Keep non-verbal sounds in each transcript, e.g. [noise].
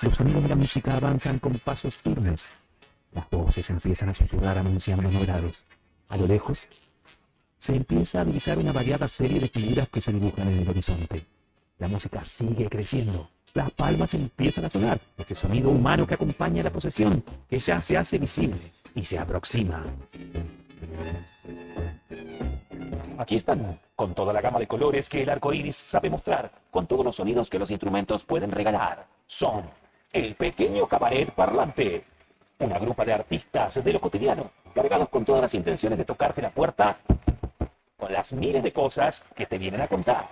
Los sonidos de la música avanzan con pasos firmes. Las voces empiezan a susurrar anunciando novedades. A lo lejos, se empieza a divisar una variada serie de figuras que se dibujan en el horizonte. La música sigue creciendo. Las palmas empiezan a sonar. Ese sonido humano que acompaña la procesión, que ya se hace visible y se aproxima. Aquí están, con toda la gama de colores que el arco iris sabe mostrar, con todos los sonidos que los instrumentos pueden regalar. Son el pequeño cabaret parlante, una grupa de artistas de lo cotidiano, cargados con todas las intenciones de tocarte la puerta con las miles de cosas que te vienen a contar.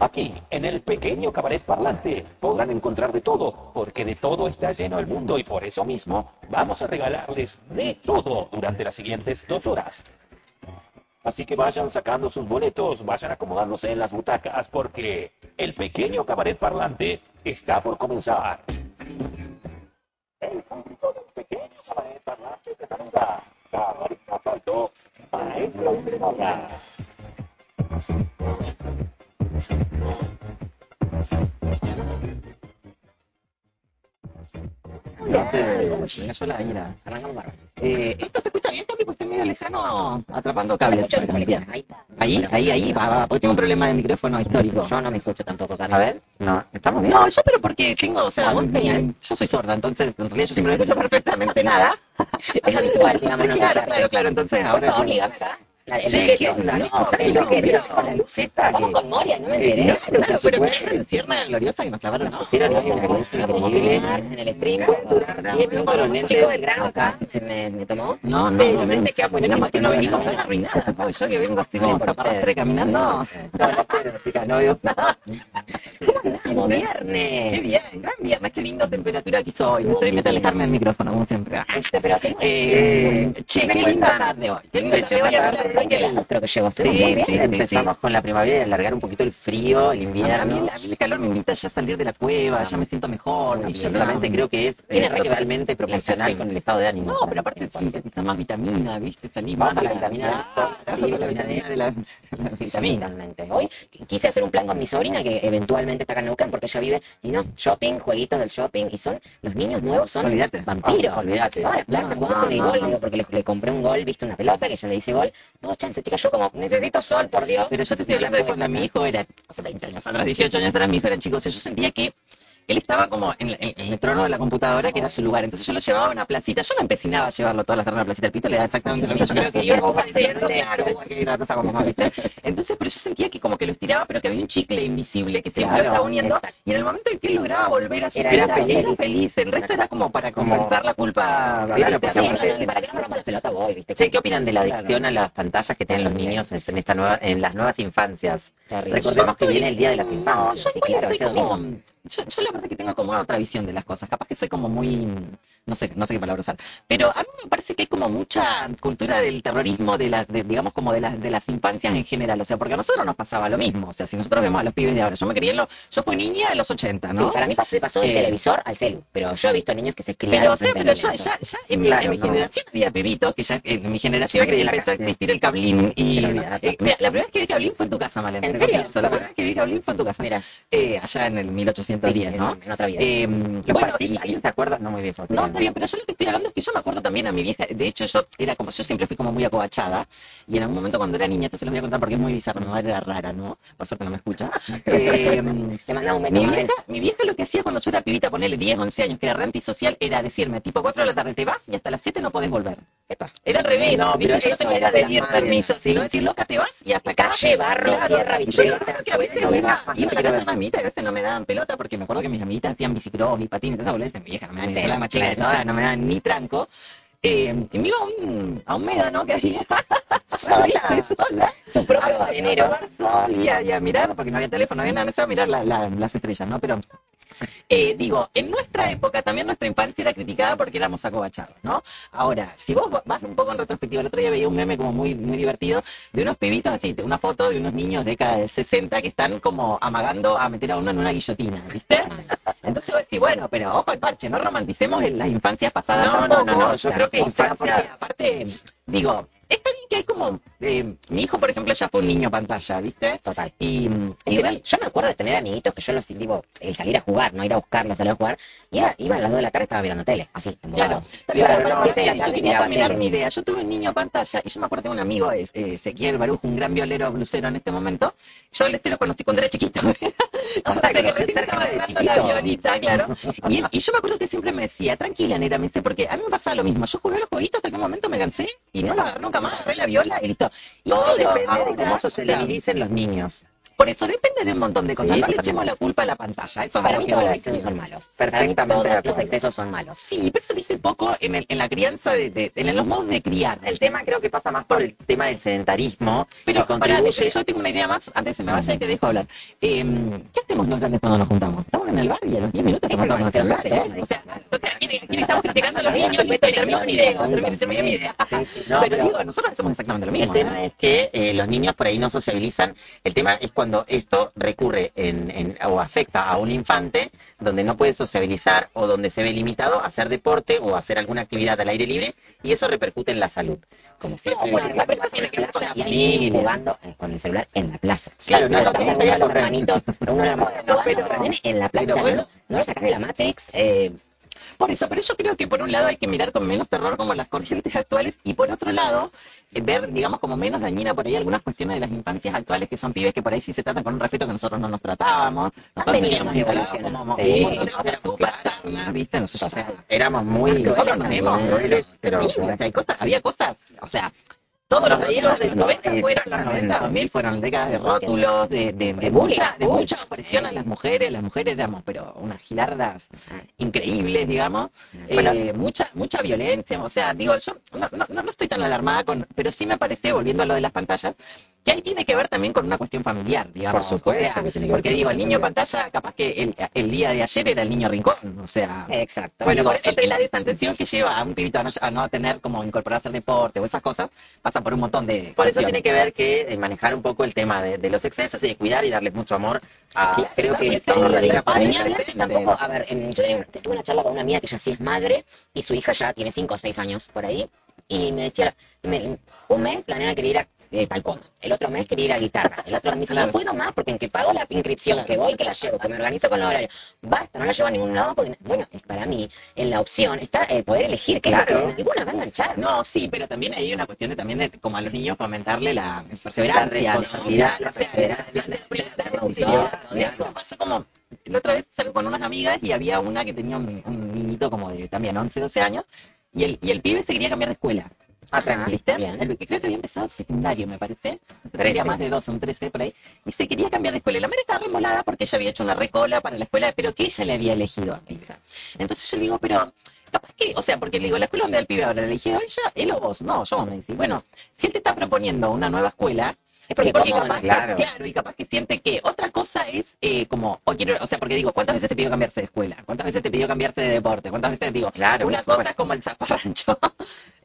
Aquí, en el pequeño cabaret parlante, podrán encontrar de todo, porque de todo está lleno el mundo y por eso mismo vamos a regalarles de todo durante las siguientes dos horas. Así que vayan sacando sus boletos, vayan acomodándose en las butacas, porque el pequeño cabaret parlante está por comenzar. El público del pequeño cabaret parlante te saluda. Sabarita Salto, maestro de ceremonias. Me cayó la ira. Eh, ¿Esto se escucha bien, Capi? Pues estoy medio lejano atrapando cables. Bien. Ahí, ahí, ahí, va, va, porque tengo un problema de micrófono histórico. Yo no me escucho tampoco, Capi. A ver, no, ¿estamos bien? No, yo pero porque tengo, o sea, vos genial. Yo soy sorda, entonces en realidad yo siempre no escucho perfectamente nada. [laughs] Es habitual, digamos, no claro, escucharte. claro, claro, entonces ahora... dígame. La, Sí, objeto, ¿qué onda? ¿no? No, no, la Vamos que- con Moria, no me enteré. no, claro, pero una lucierna gloriosa que nos clavaron, ¿no? Pusieron No, ahí una luz increíble en el stream. Mismo los chicos del grano acá me, tomó. No, no, no, realmente no. queda buenísimo. Menos mal que no No, venimos no, tan arruinadas, Pau. Yo que vengo así No, como por zaparrastre ustedes. caminando. chica, no veo nada. ¿Cómo andamos? Qué bien, gran viernes, qué linda temperatura que hizo hoy. Me estoy metiendo alejarme del micrófono, como siempre. Este, qué Eh, che, qué linda tarde hoy. Qué linda tarde que creo que llegó. Sí, bien. sí, Empezamos sí. con la primavera y alargar un poquito el frío, el A mí, invierno. a mí el calor me invita ya a salir de la cueva, ya me siento mejor. Y ya ciertamente no- creo que es eh, re que ver totalmente proporcional con el estado de ánimo. No, pero aparte quizás más vitamina, ¿viste? Salí Vamos más la vitamina la vitamina de la, vitamina. Hoy quise hacer un plan con mi sobrina que eventualmente está acá en Neuquén porque ella vive y no, shopping, jueguitos del shopping y son los niños nuevos son vampiros. Olvídate. Ahora, Plaza, no, con el gol, digo, porque le, le compré un gol, viste una pelota que yo le hice gol. No, chance, chica, yo como necesito sol, por Dios. Pero yo te estoy hablando de cuando mi hijo era, hace 20 años atrás, 18 años atrás, mi hijo era chico. O sea, yo sentía que él estaba como en, en- en el trono de la computadora, que era su lugar. Entonces yo lo llevaba a una placita. Yo no empecinaba a llevarlo todas las tardes a la placita del pito, le daba exactamente lo que yo creo que [laughs] iba haciendo, claro, que era una cosa como más, ¿viste? Entonces, pero yo sentía que como que lo estiraba, pero que había un chicle invisible que siempre lo estaba uniendo. Y en el momento en que él lograba volver a su Era feliz. era feliz. El resto era como para compensar la culpa. Para que no me rompa la pelota voy, viste. Che, ¿qué opinan de la adicción a las pantallas que tienen los niños en esta nueva, en las nuevas infancias? Recordemos que viene el día de las No, infancias. yo claro, yo, yo la verdad que tengo como otra visión de las cosas. Capaz que soy como muy, no sé, no sé qué palabra usar. Pero a mí me parece que hay como mucha cultura del terrorismo de las, de, digamos como de las, de las infancias en general. O sea, porque a nosotros nos pasaba lo mismo. O sea, si nosotros vemos a los pibes de ahora, yo me crié en los, yo fui niña en los 80, Sí, ¿no? para mí pasó, pasó del Eh, televisor al celu, pero yo he visto niños que se criaron Pero, o sea, pero al ya, ya, en mi, generación había pibitos, que ya en mi generación Yo la empezó a existir el cablín. Y eh, mira, la primera vez que vi cablín fue en tu casa, Malena. ¿En serio? La primera vez que vi cablín fue en tu casa. Mira, Eh, allá en el 1810, sí, ¿no? en, en otra vida. Eh, ¿Lo bueno, ¿Alguien se acuerda? No muy bien. No, está bien, pero yo lo que estoy hablando es que yo me acuerdo también a mi vieja, de hecho yo era como, yo siempre fui como muy acobachada, y en algún momento cuando era niña, esto se los voy a contar porque es muy bizarro, mi madre era rara, ¿no? Por suerte no me escucha. [laughs] Eh, Le mandaba un beso mi vieja, mi vieja lo que hacía cuando yo era pibita, ponerle 10, 11 años, que era re antisocial, era decirme, tipo 4 de la tarde te vas y hasta las 7 no podés volver. Epa. Era al revés, No, pero yo no eso tenía era que de las pedir permiso, sino decir, loca, te vas y hasta. Calle, barro, tierra, Yo bicicleta. creo que a veces Bueno, iba, a casa una amiguita y a veces no me daban pelota porque me acuerdo que mis amiguitas hacían bicicross y patines, boludez, mi vieja no me daba la más chica de todas, no me daban ni tranco. Eh, y me iba a un, a un médano que había [laughs] sola, sola, Su propio a, a arenero. tomar sol y a, y a mirar, porque no había teléfono, no había nada, necesitaba mirar la- la- las estrellas, ¿no? Pero eh, digo, en nuestra época también nuestra infancia era criticada porque éramos acobachados, ¿no? Ahora, si vos vas un poco en retrospectiva, el otro día veía un meme como muy, muy divertido de unos pibitos así, una foto de unos niños de década de 60 que están como amagando a meter a uno en una guillotina, ¿viste? Entonces vos decís, bueno, pero ojo al parche, no romanticemos en las infancias pasadas No, no, tampoco. no, no, yo creo que infancia- porque aparte, digo, está bien que hay como, eh, mi hijo, por ejemplo, ya fue un niño pantalla, ¿viste? Total. Y, yo me acuerdo de tener amiguitos que yo los digo, el salir a jugar, no ir a buscarlos, salir a jugar, y iba, iba a las 2 de la tarde estaba mirando tele, así, embobado. Claro, Iba a pero las no, 7 de la yo terminar tele. mi idea. Yo tuve un niño pantalla y yo me acuerdo de un amigo, eh, Ezequiel Barujo, un gran violero blusero en este momento. Yo a este lo conocí cuando era chiquito. [laughs] O sea, que recién estaba de agarrando la violita, claro. Y, yo me acuerdo que siempre me decía, tranquila, nera, me dice, porque a mí me pasaba lo mismo. Yo jugué a los jueguitos hasta que un momento me cansé y no lo agarré nunca más, agarré la viola y listo. Y Todo depende de cómo o sea, sociabilicen los niños. Por eso depende de un montón de cosas. Sí, no le echemos la culpa a la pantalla. Eso es Para mí todos los excesos son malos. Perfectamente Para mí de todos los excesos son malos. Sí, pero eso dice poco en, el- en la crianza, de, de- en los modos de criar. El tema creo que pasa más por el tema del sedentarismo Pero contribuye. yo tengo una idea más, antes se me vaya y te dejo hablar. Eh, ¿Qué hacemos los grandes cuando nos juntamos? Estamos en el bar y a los 10 minutos Es estamos que con el pero celular, ¿eh? O sea, o sea, ¿quién, estamos criticando a los niños? termino mi idea, termino mi idea. Pero, digo, nosotros hacemos exactamente lo mismo. El tema es que eh, los niños por ahí no sociabilizan. El tema es cuando esto recurre en, en- o afecta a un infante donde no puede sociabilizar o donde se ve limitado a hacer deporte o hacer alguna actividad al aire libre y eso repercute en la salud. Como siempre. bueno, la verdad tiene que con la familia. jugando con el celular en la plaza. Claro, no, no, no, no, los no, hermanitos, uno jugando pero- en la plaza, no, lo- no lo sacás de la Matrix, eh, Por eso, pero yo creo que por un lado hay que mirar con menos terror como las corrientes actuales y por otro lado eh, ver, digamos, como menos dañina por ahí algunas cuestiones de las infancias actuales que son pibes que por ahí sí se tratan con un respeto que nosotros no nos tratábamos. Nosotros teníamos como, ¿viste? Nosotros, o sea, Éramos muy nosotros nos crueles, pero había cosas, o sea, todos los reíros de los 90 fueron los 90, 2000 fueron décadas de rótulos, de, de, de mucha, de mucha opresión a las mujeres, las mujeres éramos, pero unas gilardas increíbles, digamos, Bueno. eh, mucha, mucha violencia, o sea, digo, yo no, no, no- estoy tan alarmada con, pero sí me parece, volviendo a lo de las pantallas, que ahí tiene que ver también con una cuestión familiar, digamos, Por supuesto o sea, que tiene que ver porque digo, el niño pantalla, capaz que el, el día de ayer era el niño rincón, o sea, exacto. bueno, Digo, por eso la desatención que lleva a un pibito a no, a no tener como incorporarse al deporte o esas cosas, pasa por un montón de... Por eso tiene que ver que manejar un poco el tema de, de los excesos y de cuidar y darles mucho amor a Claro, creo que todo amor, radica por ahí. Tampoco, a ver, yo tuve una charla con una amiga que ya sí es madre y su hija ya tiene 5 o 6 años por ahí y me decía, me- un mes la nena quería ir a eh, taekwondo, el otro mes quería ir a guitarra, el otro me dice, Claro. no puedo más porque en que pago la inscripción, que voy, que la llevo, que me organizo con los horarios, basta, no la llevo a ningún lado porque, bueno, es para mí, en la opción está el poder elegir qué es lo Claro. que alguna va a enganchar, ¿no? No, sí, pero también hay una cuestión de también de, como a los niños fomentarle la perseverancia, La ¿no? responsabilidad, la O sea, perseverancia, la- me pasó como, la otra vez salgo con unas amigas y había una que tenía un, un niñito como de también 11, 12 años y el, y el pibe se quería cambiar de escuela. Ajá, ¿Viste? bien. El creo que había empezado secundario, me parece. Tenía más de 12, un 13 por ahí. Y se quería cambiar de escuela. Y la madre estaba remolada porque ella había hecho una recola para la escuela, pero que ella le había elegido. Dice. Entonces yo le digo, pero capaz que, o sea, porque le digo, la escuela donde el pibe ahora, le dije, ella, él o vos. No, yo me dice, bueno, si él te está proponiendo una nueva escuela, Es porque porque como- capaz, claro. que, claro, y capaz que siente que otra cosa es eh, como, o quiero, o sea, porque digo, ¿cuántas veces te pidió cambiarse de escuela? ¿Cuántas veces te pidió cambiarse de deporte? ¿Cuántas veces digo, Claro, una cosa es como el zaparrancho? [laughs]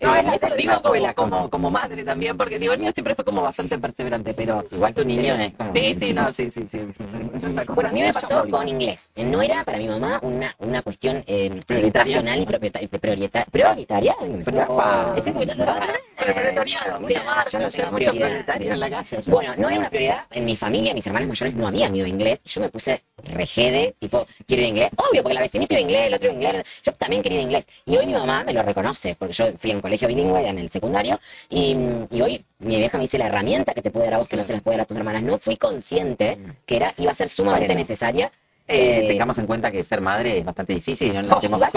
No, Eh, es la- y te lo digo como, como, madre también, porque digo, el mío siempre fue como bastante perseverante, pero... Igual tu niño es como... Sí, sí, no, sí, sí, sí. es [laughs] Bueno, a mí me pasó con inglés. No era para mi mamá una, una cuestión eh, educacional y propieta- priorita- prioritaria. Estoy comentando. Pero proletariado, no ya tengo mucho en la calle. Bueno, no era una prioridad. En mi familia, mis hermanos mayores no habían ido a inglés. Yo me puse regede, tipo, quiero ir a inglés. Obvio, porque la vecinita iba a inglés, el otro iba a inglés. Yo también quería ir a inglés. Y hoy mi mamá me lo reconoce, porque yo fui a un colegio bilingüe en el secundario. Y, y hoy mi vieja me dice la herramienta que te puede dar a vos que no se las puede dar a tus hermanas. No fui consciente que era iba a ser sumamente necesaria. Eh, eh, tengamos en cuenta que ser madre es bastante difícil y no nos tenemos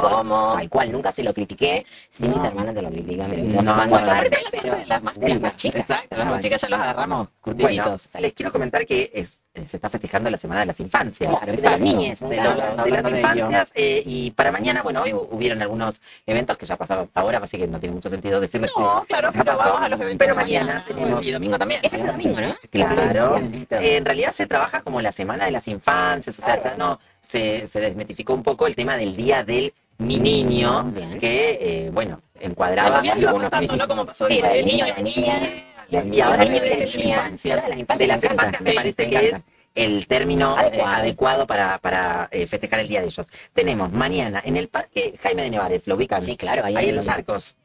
¿Cómo? Tal cual, nunca se lo critiqué. Sí, mis hermanas te lo critican, pero No, cuando no, hablan, Aparte de las, pero de las más de las chicas. más chicas. Exacto, las más chicas ya los agarramos Bueno, curtiditos. les quiero comentar que es- se está festejando la Semana de las Infancias. Claro, de las niñas, de, los- de las infancias eh, y para mañana, bueno, hoy hubieron algunos eventos que ya pasaron ahora, así que no tiene mucho sentido decirles No, que claro, pero vamos a los eventos Pero mañana tenemos Y domingo también. Es el domingo, ¿no? Claro, Eh, en realidad se trabaja como la semana de las infancias, o sea, ya no se, se desmitificó un poco el tema del día del niño, Bien. que, eh, bueno, En encuadraba algunos pasando, ¿no? Como pasó Sí, del niño, niño, la niña, y ahora de la infancia. De la infancia me parece que es el término eh, Adecuado. adecuado para, para eh, festejar el día de ellos. Tenemos mañana en el Parque Jaime de Nevares, ¿lo ubican? Sí, claro, ahí ahí hay en los arcos.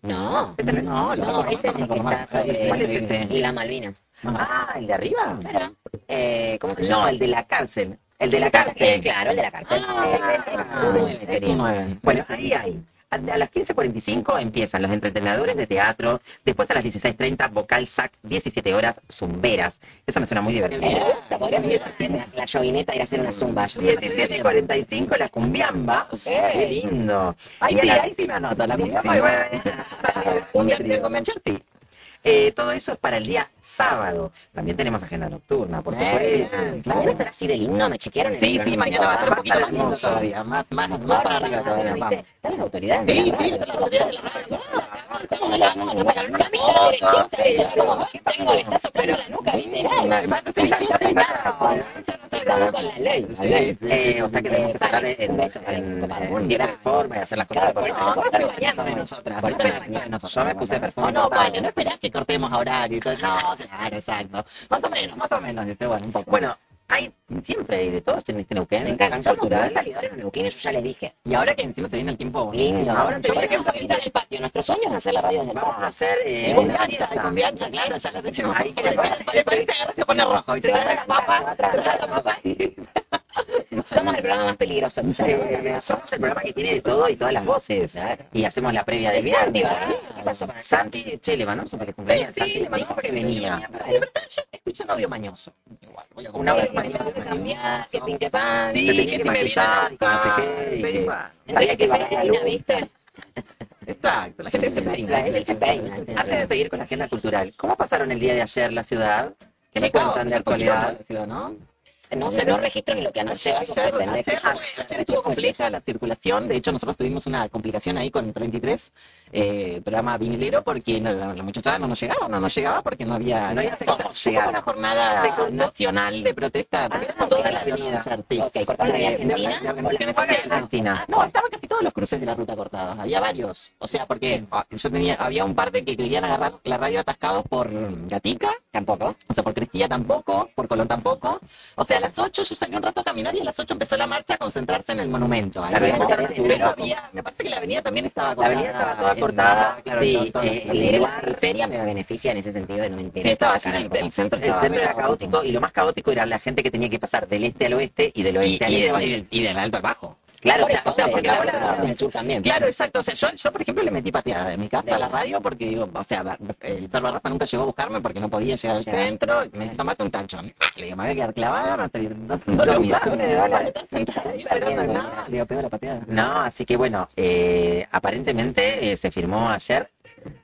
No. ¿Ese no? No, ese es el que está sobre ¿Cuál es ese? las Malvinas. Ah, ¿el de arriba? Claro. Eh, ¿Cómo se llama? No, el de la cárcel. El de la Eh, cárcel. claro, el de la cárcel. Ah. Bueno, ahí hay. A a las 15.45 empiezan los entretenedores de teatro, después a las 16.30 vocal sac, 17 horas zumberas. Eso me suena muy divertido. Me gusta, podríamos ir haciendo la yoguineta ir a hacer una zumba. 17.45 la cumbiamba. Qué lindo. Ahí Y a sí, la- ahí sí me anoto la Sí, cumbia. sí. Bueno. [laughs] Cumbia de convención, sí. Eh, todo eso es para el día sábado. También tenemos agenda nocturna, por Eh, supuesto. Mañana estará así del himno, me chequearon Sí, sí, mañana va a estar un poquito más lindo todavía, más, más, más para arriba todavía. Están las autoridades. Sí, sí, están las autoridades de la radio. ¿Cómo me la- no, no, me no. Eh, o sea que tenemos que en, en, tiempo forma y hacer las cosas Claro, por nosotras. No de nosotras. Yo me puse perfume Oh, no, bueno, no esperás que cortemos horario. No, claro, exacto. Más o menos, más o menos. Este, bueno, un poco. Bueno, hay siempre hay de todos en este Neuquén, Me encanta. cultural. salidores en Neuquén, yo ya les dije. y ahora que encima te viene el tiempo. Lindo. Ahora te yo, por viene ejemplo, ahorita en el patio. Nuestro sueño es hacer la radio desde el Vamos a hacer eh, Y con una biancha, fiesta. y con biancha, claro, ya la tenemos. Ahí que- ahora se pone rojo. Y trae la papa. trae la papa y- Somos el programa más peligroso. que Eh, somos el programa que tiene de todo y todas las voces. Claro. Y hacemos la previa del viernes. ¿verdad? ¿Qué pasó Santi, che, le mandamos un cumpleaños. Sí, Santi, le mandamos que venía. Sí, pero yo escucho un audio mañoso. Igual, voy a Un audio el Que tengo que cambiar, que pinque pan. Tenía que maquillar que no sé qué. Sabía que iba a luz. ¿viste? Exacto, la gente se peina. La. Antes de seguir con la agenda cultural, ¿cómo pasaron el día de ayer la ciudad? ¿Qué me cuentan de actualidad? la ciudad, ¿no? No sé, no registro ni lo que anda. Ayer, algo ayer, estuvo compleja la circulación. De hecho, nosotros tuvimos una complicación ahí con el 33, eh, programa vinilero, porque no, la, la muchachada no nos llegaba, no nos llegaba porque no había. No había cortó llegar. una jornada cortó. nacional de protesta. Ah, era toda la avenida. sí. Cortaron la Argentina. de- la- organizaciones ¿cuál era sociales. la-. Ah, No, estaban casi todos los cruces de la ruta cortados. Había varios. O sea, porque ah, yo tenía, había un par de que querían agarrar la radio atascados por Gatica, Tampoco. o sea, por Crestilla tampoco, por Colón tampoco. O sea, a las 8 yo salí un rato a caminar y a las 8 empezó la marcha a concentrarse en el monumento. Ahí La pero había, me parece que la avenida también estaba La cortada. avenida estaba toda cortada, claro, sí, eh, Leer la periferia me beneficia en ese sentido de no me Sí, interesa. estaba lleno, el, el centro El centro era caótico y lo más caótico era la gente que tenía que pasar del este al oeste y del y, oeste al y, este. y del- y del alto al bajo. Claro, Por o eso, sea, o sea, porque ahora de- del sur también. Claro, exacto. O sea, yo, yo, por ejemplo, le metí pateada de mi casa a la radio porque digo, o sea, el perro raza nunca llegó a buscarme porque no podía llegar al centro. dice, tomate un tachón. Le digo, me voy a quedar clavada, no estoy no, no, Lo no, le digo, pego la pateada. No, así que bueno, eh, aparentemente eh, se firmó ayer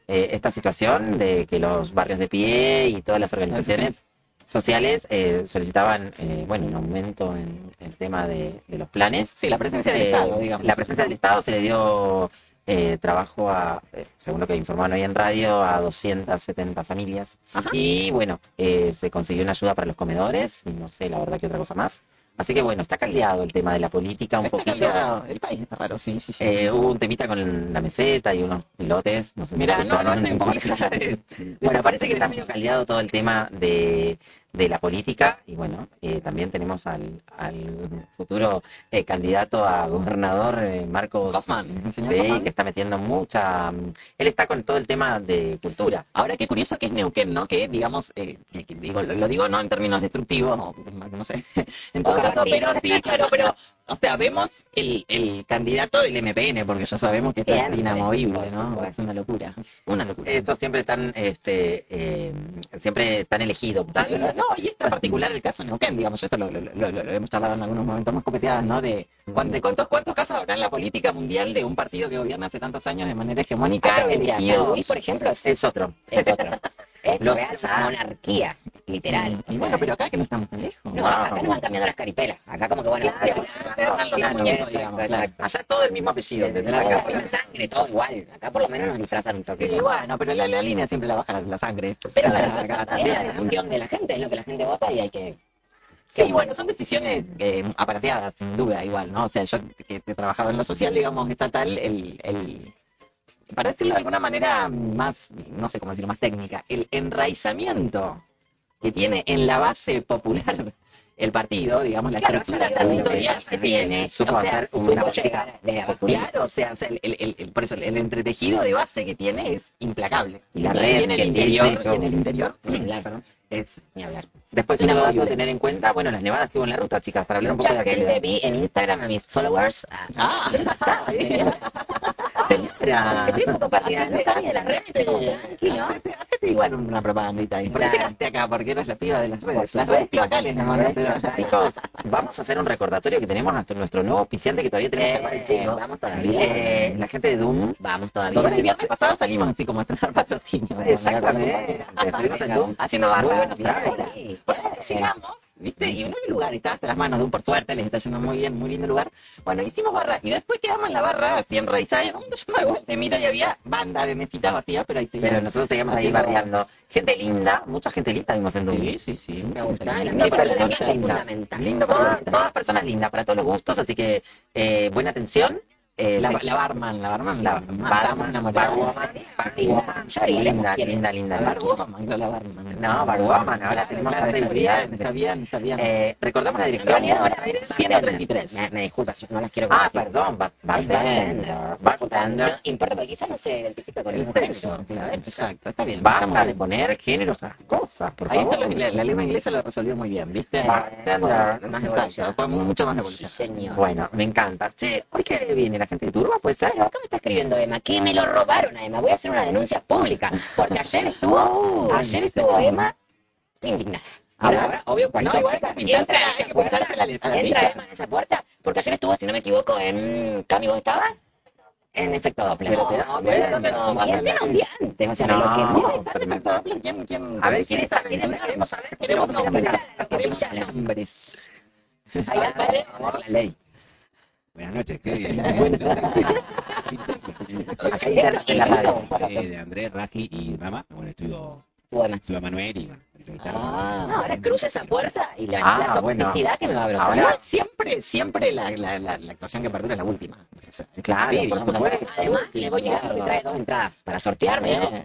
eh, esta situación de que los barrios de pie y todas las organizaciones sociales eh, solicitaban, eh, bueno, un aumento en el tema de, de los planes. Sí, la presencia del Eh, Estado, digamos. La presencia del Estado se le dio eh, trabajo a, eh, según lo que informaron hoy en radio, a 270 familias. Ajá. Y bueno, eh, se consiguió una ayuda para los comedores, y no sé la verdad que otra cosa más. Así que bueno, está caldeado el tema de la política un Está poquito. cambiado, El país está raro, sí, sí, sí. Eh, hubo un temita con la meseta y unos lotes, no sé si Mira, no, no, de- Bueno, parece que está medio caldeado todo el tema de, de la política y bueno, eh, también tenemos al, al futuro eh, candidato a gobernador, eh, Marcos sí, Hoffman. que está metiendo mucha... mm, Él está con todo el tema de cultura. Ahora, qué curioso que es Neuquén, ¿no? Que, digamos, eh, que- que digo, lo, lo digo no en términos destructivos, o, no sé, [laughs] en todo caso, pero sí, claro, pero, o sea, vemos el, el candidato del MPN, porque ya sabemos que esto es inamovible, ¿no? Es una locura, es una locura. Estos siempre están, este, eh, siempre. Tan- no, y este en particular el caso de Neuquén, digamos, esto lo, lo- lo- lo- lo hemos charlado en algunos momentos más copeteadas, ¿no? De, de cuántos, cuántos casos habrá en la política mundial de un partido que gobierna hace tantos años de manera hegemónica, mira, elegido- Luis, por ejemplo, es, Es otro. es otro. [laughs] Es Los- real monarquía, literal. Y sea, bueno, pero acá que no estamos tan lejos. No, acá nos van cambiando las caripelas. Acá como que bueno, Claro. Allá todo el mismo apellido. ¿entendés? Todo Acá- la misma sangre, todo igual. Acá por lo menos nos disfrazan un Sí, toque. bueno, pero la, la línea siempre la baja la, la sangre. Pero Acá es la también. decisión de la gente, es lo que la gente vota y hay que... Sí, bueno, son decisiones eh, aparateadas, sin duda, igual, ¿no? O sea, yo que he trabajado en lo social, digamos, estatal, el, el, para decirlo de alguna manera más, no sé cómo decirlo, más técnica, el enraizamiento que tiene en la base popular el partido, digamos, la Claro, estructura territorial que tiene. Supo o sea, una llegar- desde abajo. Claro, o sea, o sea, el, el- el- por eso el entretejido de base que tiene es implacable. Y la red el que interior, tiene, todo. y en el interior, [clears throat] es Ni hablar. Después otro dato a tener en cuenta, bueno, las nevadas que hubo en la ruta, chicas, para hablar un poco de actividad. vi en Instagram a mis followers. Ah, Ah, [laughs] [laughs] Señora. Estoy no cambio de las redes, tranquilo. Hacete, igual una propagandita ahí. ¿Por qué llegaste acá? Porque eres la piba de las redes. Las redes cloacales, más. Pero, chicos, vamos a hacer un recordatorio que tenemos nuestro, nuestro nuevo auspiciante que todavía tenemos que armar el chino. Eh, vamos todavía. Eh, la gente de Doom. Vamos todavía. el viernes pasado salimos así como a estrenar patrocinio. Exactamente. Estuvimos en Doom. Haciendo Muy barra. Bueno, llegamos, ¿viste? Y no hay lugar, está hasta las manos de un por suerte, les está yendo muy bien, muy lindo lugar. Bueno, hicimos barra y después quedamos en la barra, así en yo me [laughs] vuelta y miro y había banda de mesitas vacías, pero ahí Pero nosotros teníamos ahí barriando. Gente linda, mucha gente linda vimos en. Sí, sí, sí. El Lindo para el la noche, es linda. fundamental. Lindo para Todas, la todas personas lindas, para todos los gustos, así que eh, buena atención. Eh, La, la barman, la barman, la la barman, enamorados. barwoman, barwoman, linda, linda, linda. La barwoman, no la barman. No, barwoman, ahora tenemos Claro, tanta está bien, está bien. Eh, recordamos la dirección. ahora Buenos Aires, 133. Me, me disculpas, yo no las quiero Ah, perdón, bar- bartender, bartender. importa porque quizás no se identifica con el sexo, exacto, está bien. Basta de poner géneros a cosas, por Ahí favor. la, la lengua inglesa lo resolvió muy bien, ¿viste? Bartender. más evolución. mucho más evolución. Bueno, me encanta. Che, ¿hoy qué viene la gente de Turba? ¿Puede ser? Acá me está escribiendo Emma, que me lo robaron a Emma. Voy a hacer una denuncia pública. Porque ayer estuvo, ayer estuvo Emma indignada. Ahora, ahora, obvio, No, igual hay que entra la- hay que puerta, letra, entra. Emma en esa puerta, porque ayer estuvo, si no me equivoco, en Cami, ¿dónde estabas? En efecto Doppler. Te das No, cuenta. no, y el tema antes, o sea, No, lo quemó. pero me- ¿Quién, quién, A ver, quién ¿quién está? Queremos saber. Queremos nombres, queremos nombres. Ahí aparece. La ley. Buenas noches, qué bien. Acá interna en la. Eh, de Andrés, Raji y Rama. Bueno, estuvo, Manuel y bueno, entrevistaron. Ah, No, ahora cruza esa puerta y la, Ah, la bueno. toxicidad que me va a brotar. Ahora- siempre, siempre la, la, la, la actuación que perdura es la última. O sea, Claro, sí, por. Además, le voy tirando que trae dos entradas para sortearme. ¿no? Eh.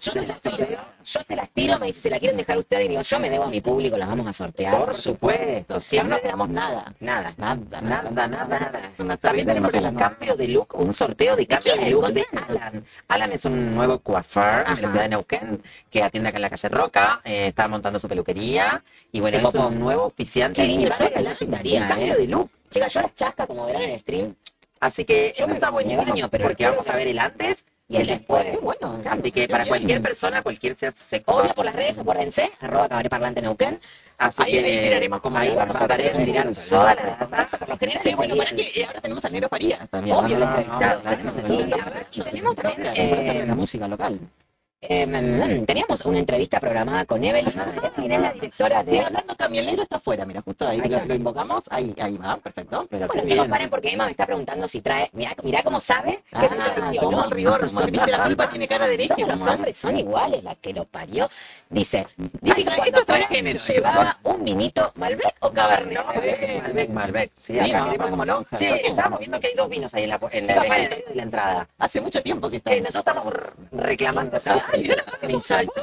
Yo te, las tiro, yo te las tiro, me dice, si la quieren dejar ustedes, y digo, yo me debo a mi público, las vamos a sortear. Por supuesto, Siempre no tenemos nada. Nada. Nada, Nada, nada, También tenemos un cambio de look, un sorteo de cambio de look de. Alan. Alan es un nuevo coiffeur de la ciudad de Neuquén que atiende acá en la calle Roca, eh, está montando su peluquería y bueno, es un nuevo auspiciante y va un cambio ¿eh? de look. Chicas, yo las chasca, como verán en el stream, Así que me- está buenísimo porque vamos a ver el antes y el después. Bueno. Así que para cualquier persona, cualquier sea su sexo, Obvio por las redes, acuérdense, arroba Neuquén. así Ahí- que ahí tiraremos como ahí vamos a tratar de tirar toda la data. Por lo general, Sí, bueno, para que eh, ahora tenemos a Negro también. Obvio, ¿no? lo entrevistado. no, no, tenemos también, Eh, eh, la música local. Eh, teníamos una entrevista programada con Evelyn. Evelyn es la directora Sí, de... hablando también, el negro está afuera, mira, justo ahí, Ahí lo, invocamos, ahí, ahí va, perfecto. Pero Bueno, chicos, bien. paren porque Emma me está preguntando si trae... Mirá, mirá cómo sabe que Ah, traicionó. [laughs] como el rigor, como la culpa tiene cara de hereje. Todos los como- hombres son iguales, la que lo parió. Dice, dice cuando fuera, transgénero. llevaba un vinito Malbec o Cabernet. Malbec, Malbec, Malbec. Sí, Sí, acá no, queremos- como lonja. Sí, estábamos viendo que hay dos vinos ahí en la, en la, de la entrada. Hace mucho tiempo que está. Que nosotros estamos reclamando me saltó,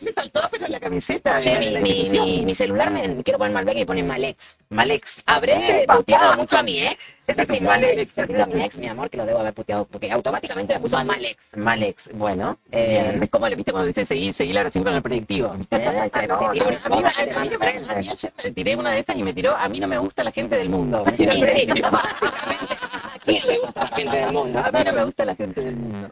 me saltó, pero la camiseta. Che, mi, mi, mi, mi celular me quiero poner Malbec y me pone Malex. Malex. ¿Habré Epa, puteado mucho a mi ex? Ese es un Decirle- Malex. a mi ex, mi amor, que lo debo haber puteado, porque automáticamente me puso Malex. Malex, bueno. Eh, Es como le viste cuando dice seguir, seguir la oración con el predictivo. eh, [laughs] una A mí, ayer me tiré una de esas y me tiró, a mí no me gusta la gente del mundo. [laughs] [laughs] Me tiró el sí, predictivo. básicamente, ¿a quién le gusta la gente del mundo? A mí no me gusta la gente del mundo.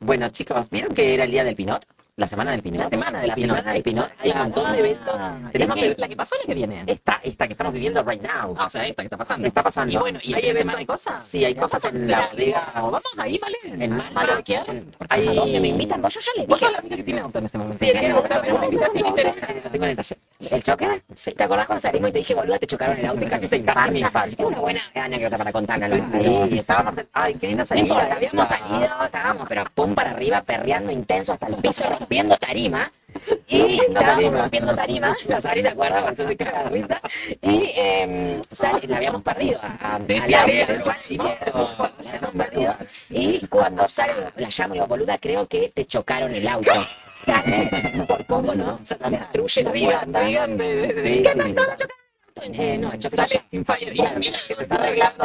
Bueno, chicos, ¿vieron que era el día del Pinot? La semana del Pinot. La semana del la Pinot. semana del Pinot. Hay un montón de eventos. Ah, Tenemos ¿la que- que- la que pasó la que viene. Esta, esta que estamos viviendo right now. Ah, o sea, esta que está pasando. Está pasando. Y bueno, ¿y Hay eventos- semana hay cosas? Sí, hay cosas en la bodega. Vamos ahí, ¿vale? En Malva. Malo, ¿qué hay? Hay- ¿A dónde me invitan? Vos yo ya le Vos dije. sos la única que tiene auto en este momento. Sí, en este momento Pero me invitaste y lo tengo en el taller. ¿El choque? ¿Te acordás cuando salimos y te dije, boluda, te chocaron el auto y casi te [laughs] me infarto. Es una buena anécdota para contarla. Sí, estábamos. Ay, qué linda salida. habíamos salido, estábamos, pero pum para arriba, perreando intenso hasta el piso, rompiendo tarima. Y Rompiendo estábamos tarima. rompiendo tarima, [laughs] la Sari se acuerda, por eso se caga de risa. Y eh, sale- la habíamos perdido a, a, a Laura, la habíamos perdido. Y cuando sale, la llamo y digo, boluda, creo que te chocaron el auto. sale, por poco, ¿no? Se destruye la de- ¿Qué pasó? ¿Chocaron? Eh, no, sin fire. Y que se está arreglando.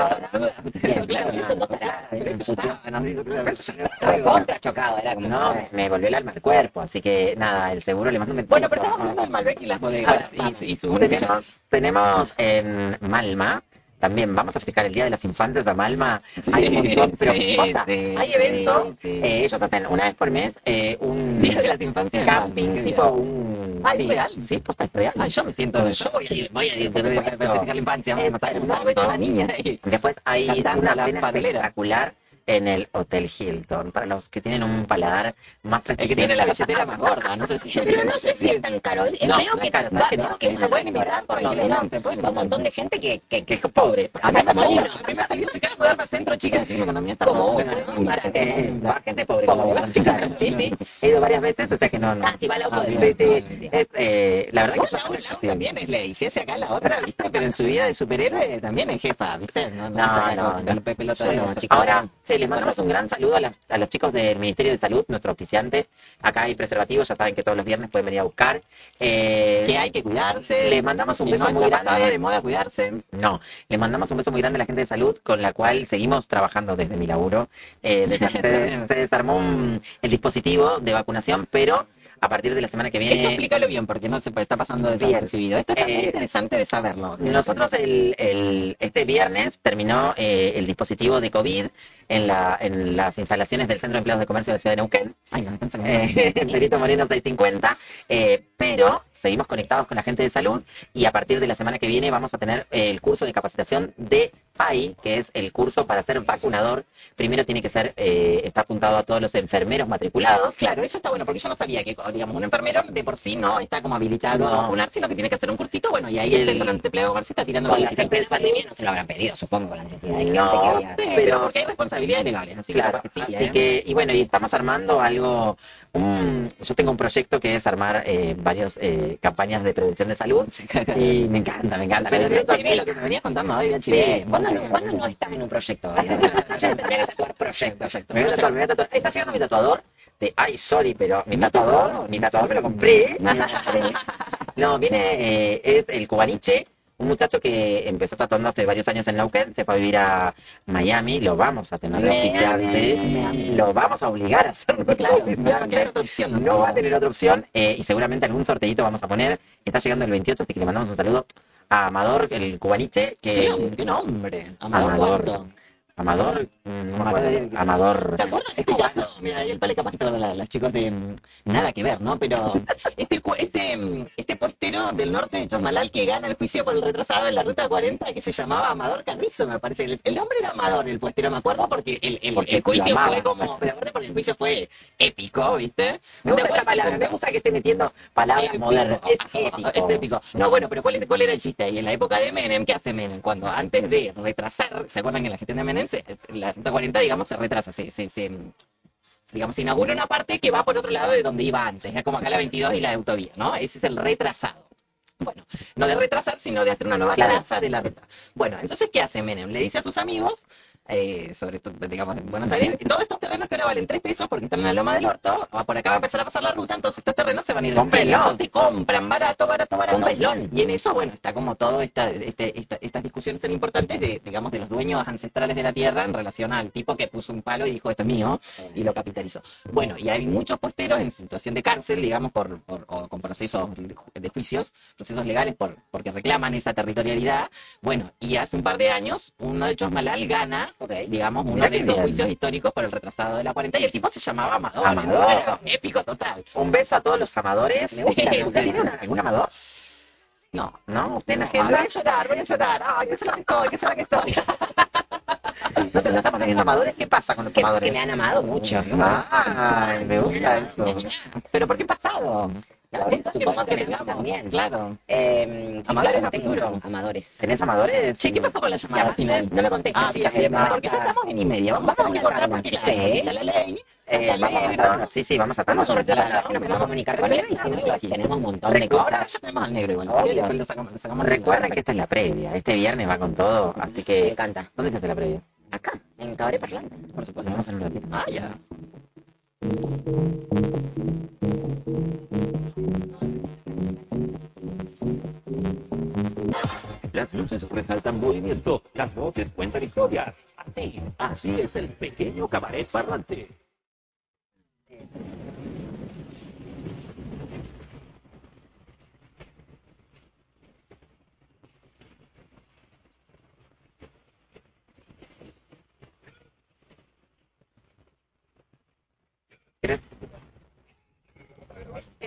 Bien, Claro, estaba, no, eso ya Fue estaba. contra chocado, era como. No, me, me volvió el alma al cuerpo, así que nada, el seguro le mando un Bueno, pero estamos hablando del Malbec y las bodegas. Y, su- y su Tenemos, tenemos en Malma, también vamos a festejar el Día de las Infantes de Malma. hay un montón, pero sí, sí, hay eventos, sí, sí. eh, ellos hacen una vez por mes eh, un Día de las infancias. camping, Qué tipo un... Ah, ¿es sí, real? Sí, posta, es real. Ah, yo me siento, yo voy a ir, voy a ir, voy a festejar la infancia, vamos a algo hecho la niña Después hay Cantando una cena espectacular en el Hotel Hilton, para los que tienen un paladar más el prestigioso. que tiene la billetera más gorda, no sé si Pero no sé si es tan caro. Eh, No, Veo no es que, caro, va- ¿sabes que no? que es restaurante por porque libre, no, no, te pueden con un montón de gente que, que, que es pobre. A mí como me uno. a mí me ha salido de cara mudarme al centro, chicas, sí, mi economía está Como uno, Eh, gente pobre, como vos, claro. Sí, sí, he ido varias veces, sea que no, no. Ah, sí, va al auto Ah, de bien, Sí, sí, es, eh, la verdad que es la también es ley, si hace acá la otra, ¿viste? Pero en su vida de superhéroe también es jefa, ¿viste? No, No, no, con pe- les mandamos un gran saludo a, las- a los chicos del Ministerio de Salud, nuestro auspiciante. Acá hay preservativos, ya saben que todos los viernes pueden venir a buscar. Eh, que hay que cuidarse. Les mandamos un beso no muy grande. de moda cuidarse. No, le mandamos un beso muy grande a la gente de salud con la cual seguimos trabajando desde mi laburo. Eh, desde- [laughs] se, se desarmó un- el dispositivo de vacunación, pero a partir de la semana que Esto viene... explícalo bien, porque no se puede, está pasando desapercibido. Esto está muy Eh, interesante de saberlo. Nosotros el, el- este viernes terminó eh, el dispositivo de COVID en, la, en las instalaciones del Centro de Empleados de Comercio de la Ciudad de Neuquén. Ay, no no. eh, [laughs] Perito Moreno 650, eh, pero seguimos conectados con la gente de salud y a partir de la semana que viene vamos a tener el curso de capacitación de PAI, que es el curso para ser vacunador. Primero tiene que ser, eh, está apuntado a todos los enfermeros matriculados. Claro, eso está bueno, porque yo no sabía que, digamos, un enfermero de por sí no está como habilitado No. a vacunar, sino que tiene que hacer un cursito, bueno, y ahí el el- empleo de comercio está tirando Con la de pandemia no se lo habrán pedido, supongo, con la necesidad de No, que No había. pero- porque hay responsabilidades legales, así Claro, que sí, así ¿eh? que, y bueno, y estamos armando algo, un- yo tengo un proyecto que es armar eh, varias eh, campañas de prevención de salud y me encanta, me encanta. Pero HIV, lo que me venías contando hoy, Sí. ¿cuándo no, cuándo no estás en un proyecto? [laughs] Ya tendría que tatuar proyecto. Me voy a tatuar, me voy a tatuar. Está llegando mi tatuador de, ay, sorry, pero mi tatuador, mi tatuador me lo compré. [laughs] No, viene, eh, es el cubaniche, un muchacho que empezó tatuando hace varios años en Neuquén, se fue a vivir a Miami, lo vamos a tener de oficiante, lo vamos a obligar a hacer nuestro Claro, no otra opción. No va a tener otra opción eh, y seguramente algún sorteito vamos a poner. Está llegando el 28, así que le mandamos un saludo a Amador, el cubaniche, ¿Qué, que... nom- qué nombre? Amador, Amador. Amador, no me acuerdo. Amador... ¿Te acuerdas de este? Mira, ahí el pale capaz que la- las chicos de mm, nada que ver, ¿no? Pero este este mm, este postero del norte de Chosmalal que gana el juicio por el retrasado en la ruta 40 que se llamaba Amador Carrizo, me parece. El, el nombre era Amador, el postero, me acuerdo, porque el, el, Porque el juicio fue como, pero aparte porque el juicio fue épico, ¿viste? Me gusta ¿Te esta acuerdas palabra, que- me gusta que esté metiendo palabras Épico. modernas. Es épico. Es épico. No, bueno, pero ¿cuál, es- ¿cuál era el chiste? Y en la época de Menem, ¿qué hace Menem? Cuando antes de retrasar, ¿se acuerdan que la gestión de Menem, se- la ruta 40, digamos, se retrasa, se, se, se, digamos, se inaugura una parte que va por otro lado de donde iba antes, es como acá la 22 y la autovía, ¿no? Ese es el retrasado. Bueno, no de retrasar, sino de hacer una nueva traza de la ruta. Bueno, entonces, ¿qué hace Menem? Le dice a sus amigos, eh, sobre todo, digamos, en Buenos Aires, todos estos terrenos que ahora valen 3 pesos porque están en la loma del orto, ah, por acá va a empezar a pasar la ruta, entonces estos terrenos se van a ir Cómprenlo. Entonces compran barato, barato, barato. Y en eso, bueno, está como todo esta, este, esta- estas discusiones tan importantes de, digamos, de los dueños ancestrales de la tierra en relación al tipo que puso un palo y dijo esto es mío y lo capitalizó. Bueno, y hay muchos posteros en situación de cárcel, digamos, por, por- o con procesos de juicios, procesos legales por, porque reclaman esa territorialidad. Bueno, y hace un par de años, uno de Chosmalal gana, Ok. digamos, uno de esos bien. juicios históricos por el retrasado de la 40 y el tipo se llamaba Amador. Amador. Era épico total. Un beso a todos los amadores. Me gusta, me ¿Usted tiene una- algún amador? No, ¿No? ¿Usted en Ay, voy a llorar, voy a llorar. Ay, qué será que estoy, qué será que estoy. [laughs] ¿No, te- no estamos teniendo amadores? ¿Qué pasa con los Que, amadores? que me han amado mucho. Ay, me gusta eso. Pero ¿por qué pasado? Supongo que me digamos, aman también. Claro. Eh, sí, Amadores claro, tengo. Amadores. ¿Tenés amadores? Che, ¿qué pasó con la llamada al final? No me contestan, Ah, chicas, me porque ya estamos en y media. Vamos, Vamos a cortar porque la, Sí. está la ley. Eh, está vamos a ley. ¿no? Sí, sí, vamos a tanda. Vamos a cortar la- me vamos a comunicar con él no, tenemos un montón de Ahora cosas. ya tenemos al negro igual. Obvio. ¿sí? Después lo sacamos, lo sacamos Recuerden que esta es la previa. Este viernes va con todo, así Me que... encanta. ¿Dónde hace la previa? Acá, en Cabaret Parlante. Por supuesto. vemos en un ratito. Ah, ya. Las luces resaltan movimiento, las voces cuentan historias. Así, así es el pequeño cabaret parlante.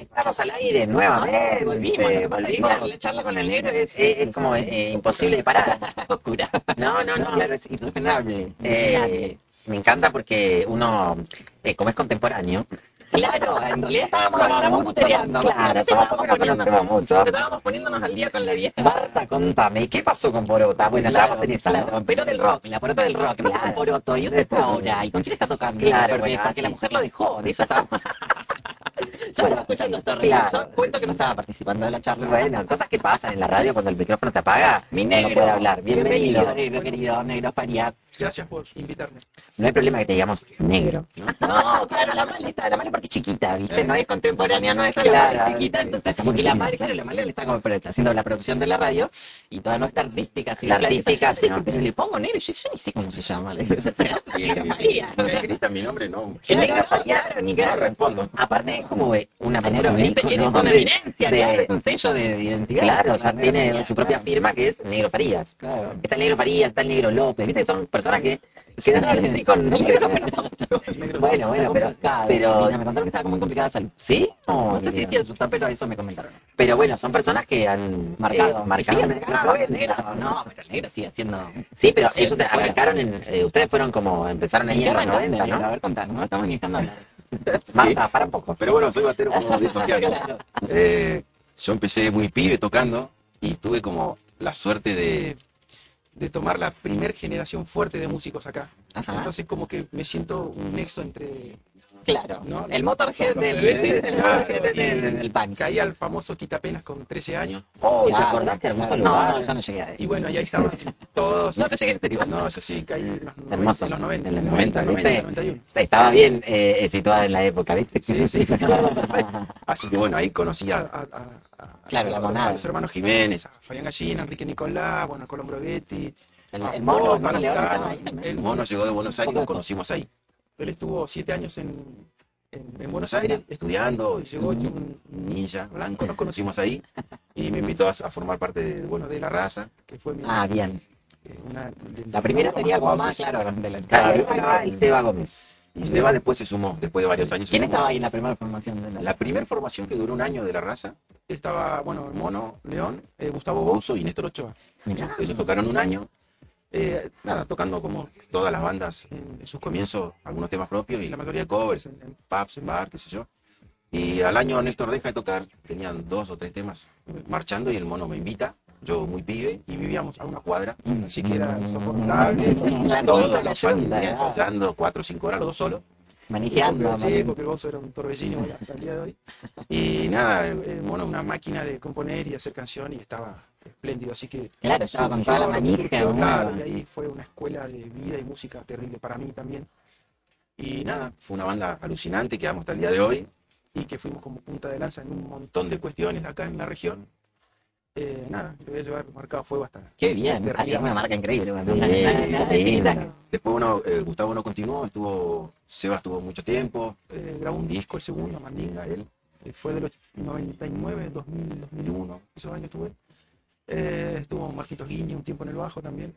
Estamos al aire nuevamente. Volvimos, eh, volvimos. volvimos. La charla con el negro es, Eh, es como eh, imposible de parar. [laughs] oscura. No, no, no. Claro, es irrefrenable. Eh, me encanta porque uno, eh, como es contemporáneo, Claro, en realidad estábamos, estábamos putereando. Claro, estábamos mucho. Estábamos poniéndonos al día con la vieja. Marta, contame, ¿qué pasó con Porota? Bueno, Claro, estamos en esa, ¿no? claro, pero del rock, la porota del rock. ¿Qué con Poroto? ¿Y dónde está ahora? ¿Y con quién está tocando? Claro, porque, bueno, porque la mujer lo dejó, de eso estábamos. [laughs] [laughs] Yo estaba escuchando esto, Claro. Yo cuento que no estaba participando de la charla. Bueno, cosas que pasan en la radio cuando el micrófono te apaga. Mi negro. No puede hablar. Bienvenido. negro, querido, negro Fariat. Gracias por invitarme. No hay problema que te digamos negro. ¿no? [laughs] No, claro, la madre está, la madre porque es chiquita, ¿viste? No es contemporánea, no es la Claro. madre chiquita, entonces, y la madre, claro, la madre le está como, pero está haciendo la producción de la radio, y toda no está artística, así La artística, no. pero le pongo negro, yo, yo ni sé cómo se llama, le digo, Negro María. Me gritan mi nombre, no. El negro Claro, Fariat, ni que No respondo. Aparte es como eh, una manera es una claro, es un sello de, de identidad. Claro, o sea, tiene su propia firma que es Negro Farías. Claro. Está el Negro Farías, está el Negro López, ¿viste? Son personas que quedan así con... El negro no [laughs] mucho. Bueno, bueno, pero... Pero Mira, me contaron que estaba como muy complicada de salud. ¿Sí? No sé si es cierto, pero eso me comentaron. Pero bueno, son personas que han Marcado, eh, marcado en el marcado, el negro, no, pero el negro sigue siendo... Sí, pero Sí, ellos arrancaron en... eh, ustedes fueron como... Empezaron ahí en los 90, A ¿no? ver, contanos, no estamos ni dejando hablar. [laughs] Marta, para un poco. Pero bueno, soy batero como. [laughs] Claro. Eh, yo empecé muy pibe tocando y tuve como la suerte de, de tomar la primer generación fuerte de músicos acá. Ajá. Entonces como que me siento un nexo entre... Claro, ¿no? el Motorhead del, el claro, del, del punk. Caí al famoso Quitapenas con 13 años Oh, ¿te acordás que hermoso lugar? No, no, yo no llegué ahí. y bueno, y ahí [laughs] estaban todos... No, yo llegué en serio. No, eso sí, caí en los, Hermoso. en los 90, En los 90, 90, 90, 91. Estaba bien eh, situada en la época, ¿viste? Sí, sí, perfecto. [laughs] Así que bueno, ahí conocí a, a- a- a- Claro, la a- a los hermanos Jiménez, a Fabián Gallina, Enrique Nicolás, bueno, a Colombo Brevetti. El, a el mono, el mono a. El mono llegó de Buenos Aires, nos conocimos ahí. Él estuvo siete años en, en, en Buenos Aires estudiando y llegó hecho un ninja blanco, nos conocimos ahí y me invitó a, a formar parte de, bueno, de la raza, que fue mi, Ah, bien. eh, una, de- La primera sería como más, claro, de la Claro, el Seba Gómez. Y Seba después se sumó, después de varios años. ¿Quién estaba ahí en la primera formación de la La primera formación que duró un año de la raza estaba, bueno, el Mono, León, eh, Gustavo Bouzo y Néstor Ochoa. Ellos tocaron un año, eh, nada, tocando como todas las bandas en, en sus comienzos, algunos temas propios y la mayoría de covers, en, en pubs, en bar, qué sé yo. Y al año Néstor deja de tocar, tenían dos o tres temas eh, marchando y el Mono me invita, yo muy pibe, y vivíamos a una cuadra, así que era soportable. [laughs] La Todos los fans cuatro o cinco horas los dos solos. Manejando. Sí, porque el Bozo era un torbellino bueno, hasta el día de hoy. [laughs] Y nada, el, el mono una máquina de componer y hacer canción y estaba espléndido, así que... Claro, estaba con toda la manija. claro, y ahí fue una escuela de vida y música terrible para mí también. Y nada, fue una banda alucinante que damos hasta el día de hoy y que fuimos como punta de lanza en un montón de cuestiones acá en la región. Eh, nada, le voy a llevar marcado fuego hasta... Qué bien. De Ah, una marca increíble. Sí, una- Después uno, eh, Gustavo no continuó, estuvo, Sebas estuvo mucho tiempo, eh, grabó un disco, el segundo, Mandinga, él, eh, fue de los 99, 2000, 2001, esos años estuve. Eh, estuvo Marquitos Guiñe un tiempo en el bajo también.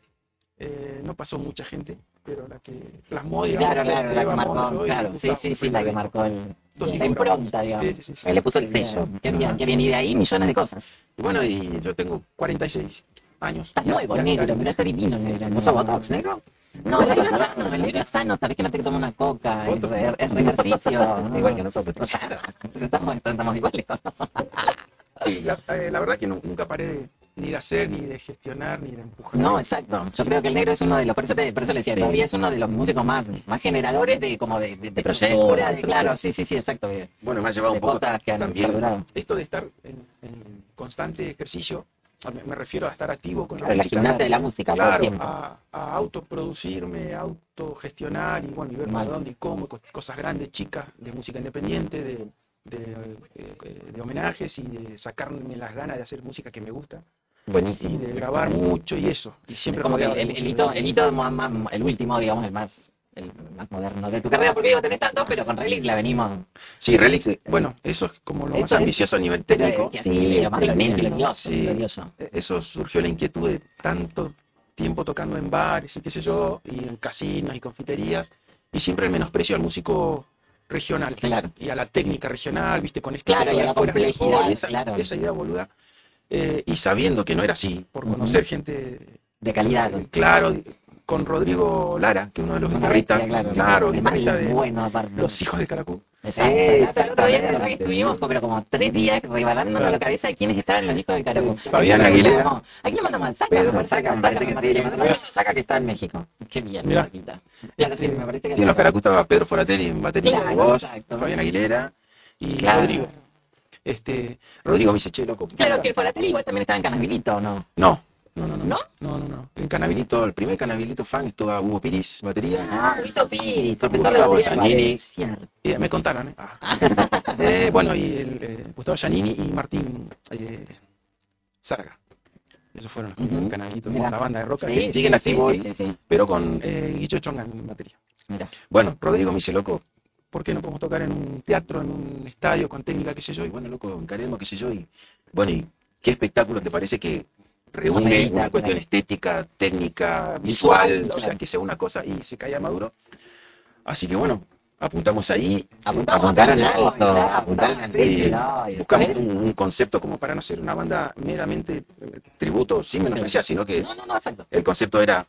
Eh, no pasó mucha gente, pero la que plasmó, digamos, Claro, claro, la que marcó. Claro, sí, sí, sí, la que marcó el, la impronta, digamos. Sí, sí, sí, le puso el sello. Qué bien, qué bien. Y de ahí millones de cosas. Y bueno, y yo tengo 46 años. Estás nuevo, negro, mirá, está divino, negro. Mucho botox, negro. No, el negro es sano, el negro es sano, sabés que no te toma una coca, es, es re ejercicio. [laughs] ¿no? Igual que nosotros. Claro, estamos, estamos iguales. Sí, la, eh, la verdad que nu- nunca paré de- ni de hacer, ni de gestionar, ni de empujar. No, exacto. Yo creo que el negro es uno de los, por eso, te- por eso le decía, Sí. todavía es uno de los músicos más, más generadores de como de, de, de proyectos, de claro, sí, sí, sí, exacto. de- Bueno, me ha llevado un poco cosas que han también perdurado. esto de estar en, en constante ejercicio, me, me refiero a estar activo con la Claro, la música, gimnasia de la música claro, tiempo. a, a autoproducirme, a autogestionar y bueno, y ver para dónde y cómo, co- cosas grandes, chicas, de música independiente, de, de, eh, eh, de homenajes y de sacarme las ganas de hacer música que me gusta. Y Buenísimo. de grabar mucho y eso. Y siempre como que el, el música. hito, el hito más- más- el último, digamos, el más, el más moderno de tu carrera, porque digo, tenés tantos, pero con Relix la venimos. Sí, Relix, eh, Bueno, eso es como lo más Eso es- ambicioso a nivel técnico. que- Sí, lo más glorioso, Sí. glorioso. Eso surgió la inquietud de tanto tiempo tocando en bares y qué sé yo, y en casinos y confiterías, y siempre el menosprecio al músico regional Claro. y a la técnica regional, viste, con esto Claro, y a la es mejor, complejidad, y esa, claro. esa idea boluda, eh, y sabiendo que no era así, por conocer gente De calidad. claro, con Rodrigo Lara, que es uno de los guitarristas, claro. claro, guitarrista de bueno. Los Hijos del Caracú. Exacto. Eh, El otro día, la verdad que exactamente. estuvimos pero como tres días rebalándonos la cabeza de quiénes estaban en los discos del Caracú. Fabián ¿A quién le Aguilera. mandamos? ¿A quién le mandamos al Saca? Pedro Saca, me parece que Saca, que está en México. Qué bien. Claro, sí, me parece que Y en los Caracú estaba Pedro Foratelli en batería, voz. Fabián Aguilera y. Rodrigo. Este, Rodrigo me dice, che, loco. Claro que Foratelli igual también estaba en Canavilito, ¿no? No, no, no, no. ¿No? No, no, no. En Canavilito, el primer Canavilito fan estuvo Hugo Piris, batería. Ah, Vito Piris, profesor de Gustavo. Cierto. Eh, me contaron, ¿eh? Ah. [laughs] Eh, bueno, y el, eh, Gustavo Giannini y Martín eh, Sarga. Esos fueron los uh Canavillitos, Mirá. la banda de rock Sí, que siguen sí, activos sí, hoy, pero con eh, Guicho Chongan en batería. Mira. Bueno, Rodrigo me dice, loco, ¿por qué no podemos tocar en un teatro, en un estadio con técnica, qué sé yo? Y bueno, loco, encaremos, qué sé yo. Y bueno, ¿y qué espectáculo te parece que reúne una cuestión estética, técnica, Visual, o sea, que sea una cosa y se caía maduro? Así que bueno, apuntamos ahí. Apuntamos Apuntaron a apuntaron en sí, no, Buscamos un, un concepto como para no ser una banda meramente eh, tributo, sin menospreciar, sino que No, no, el concepto era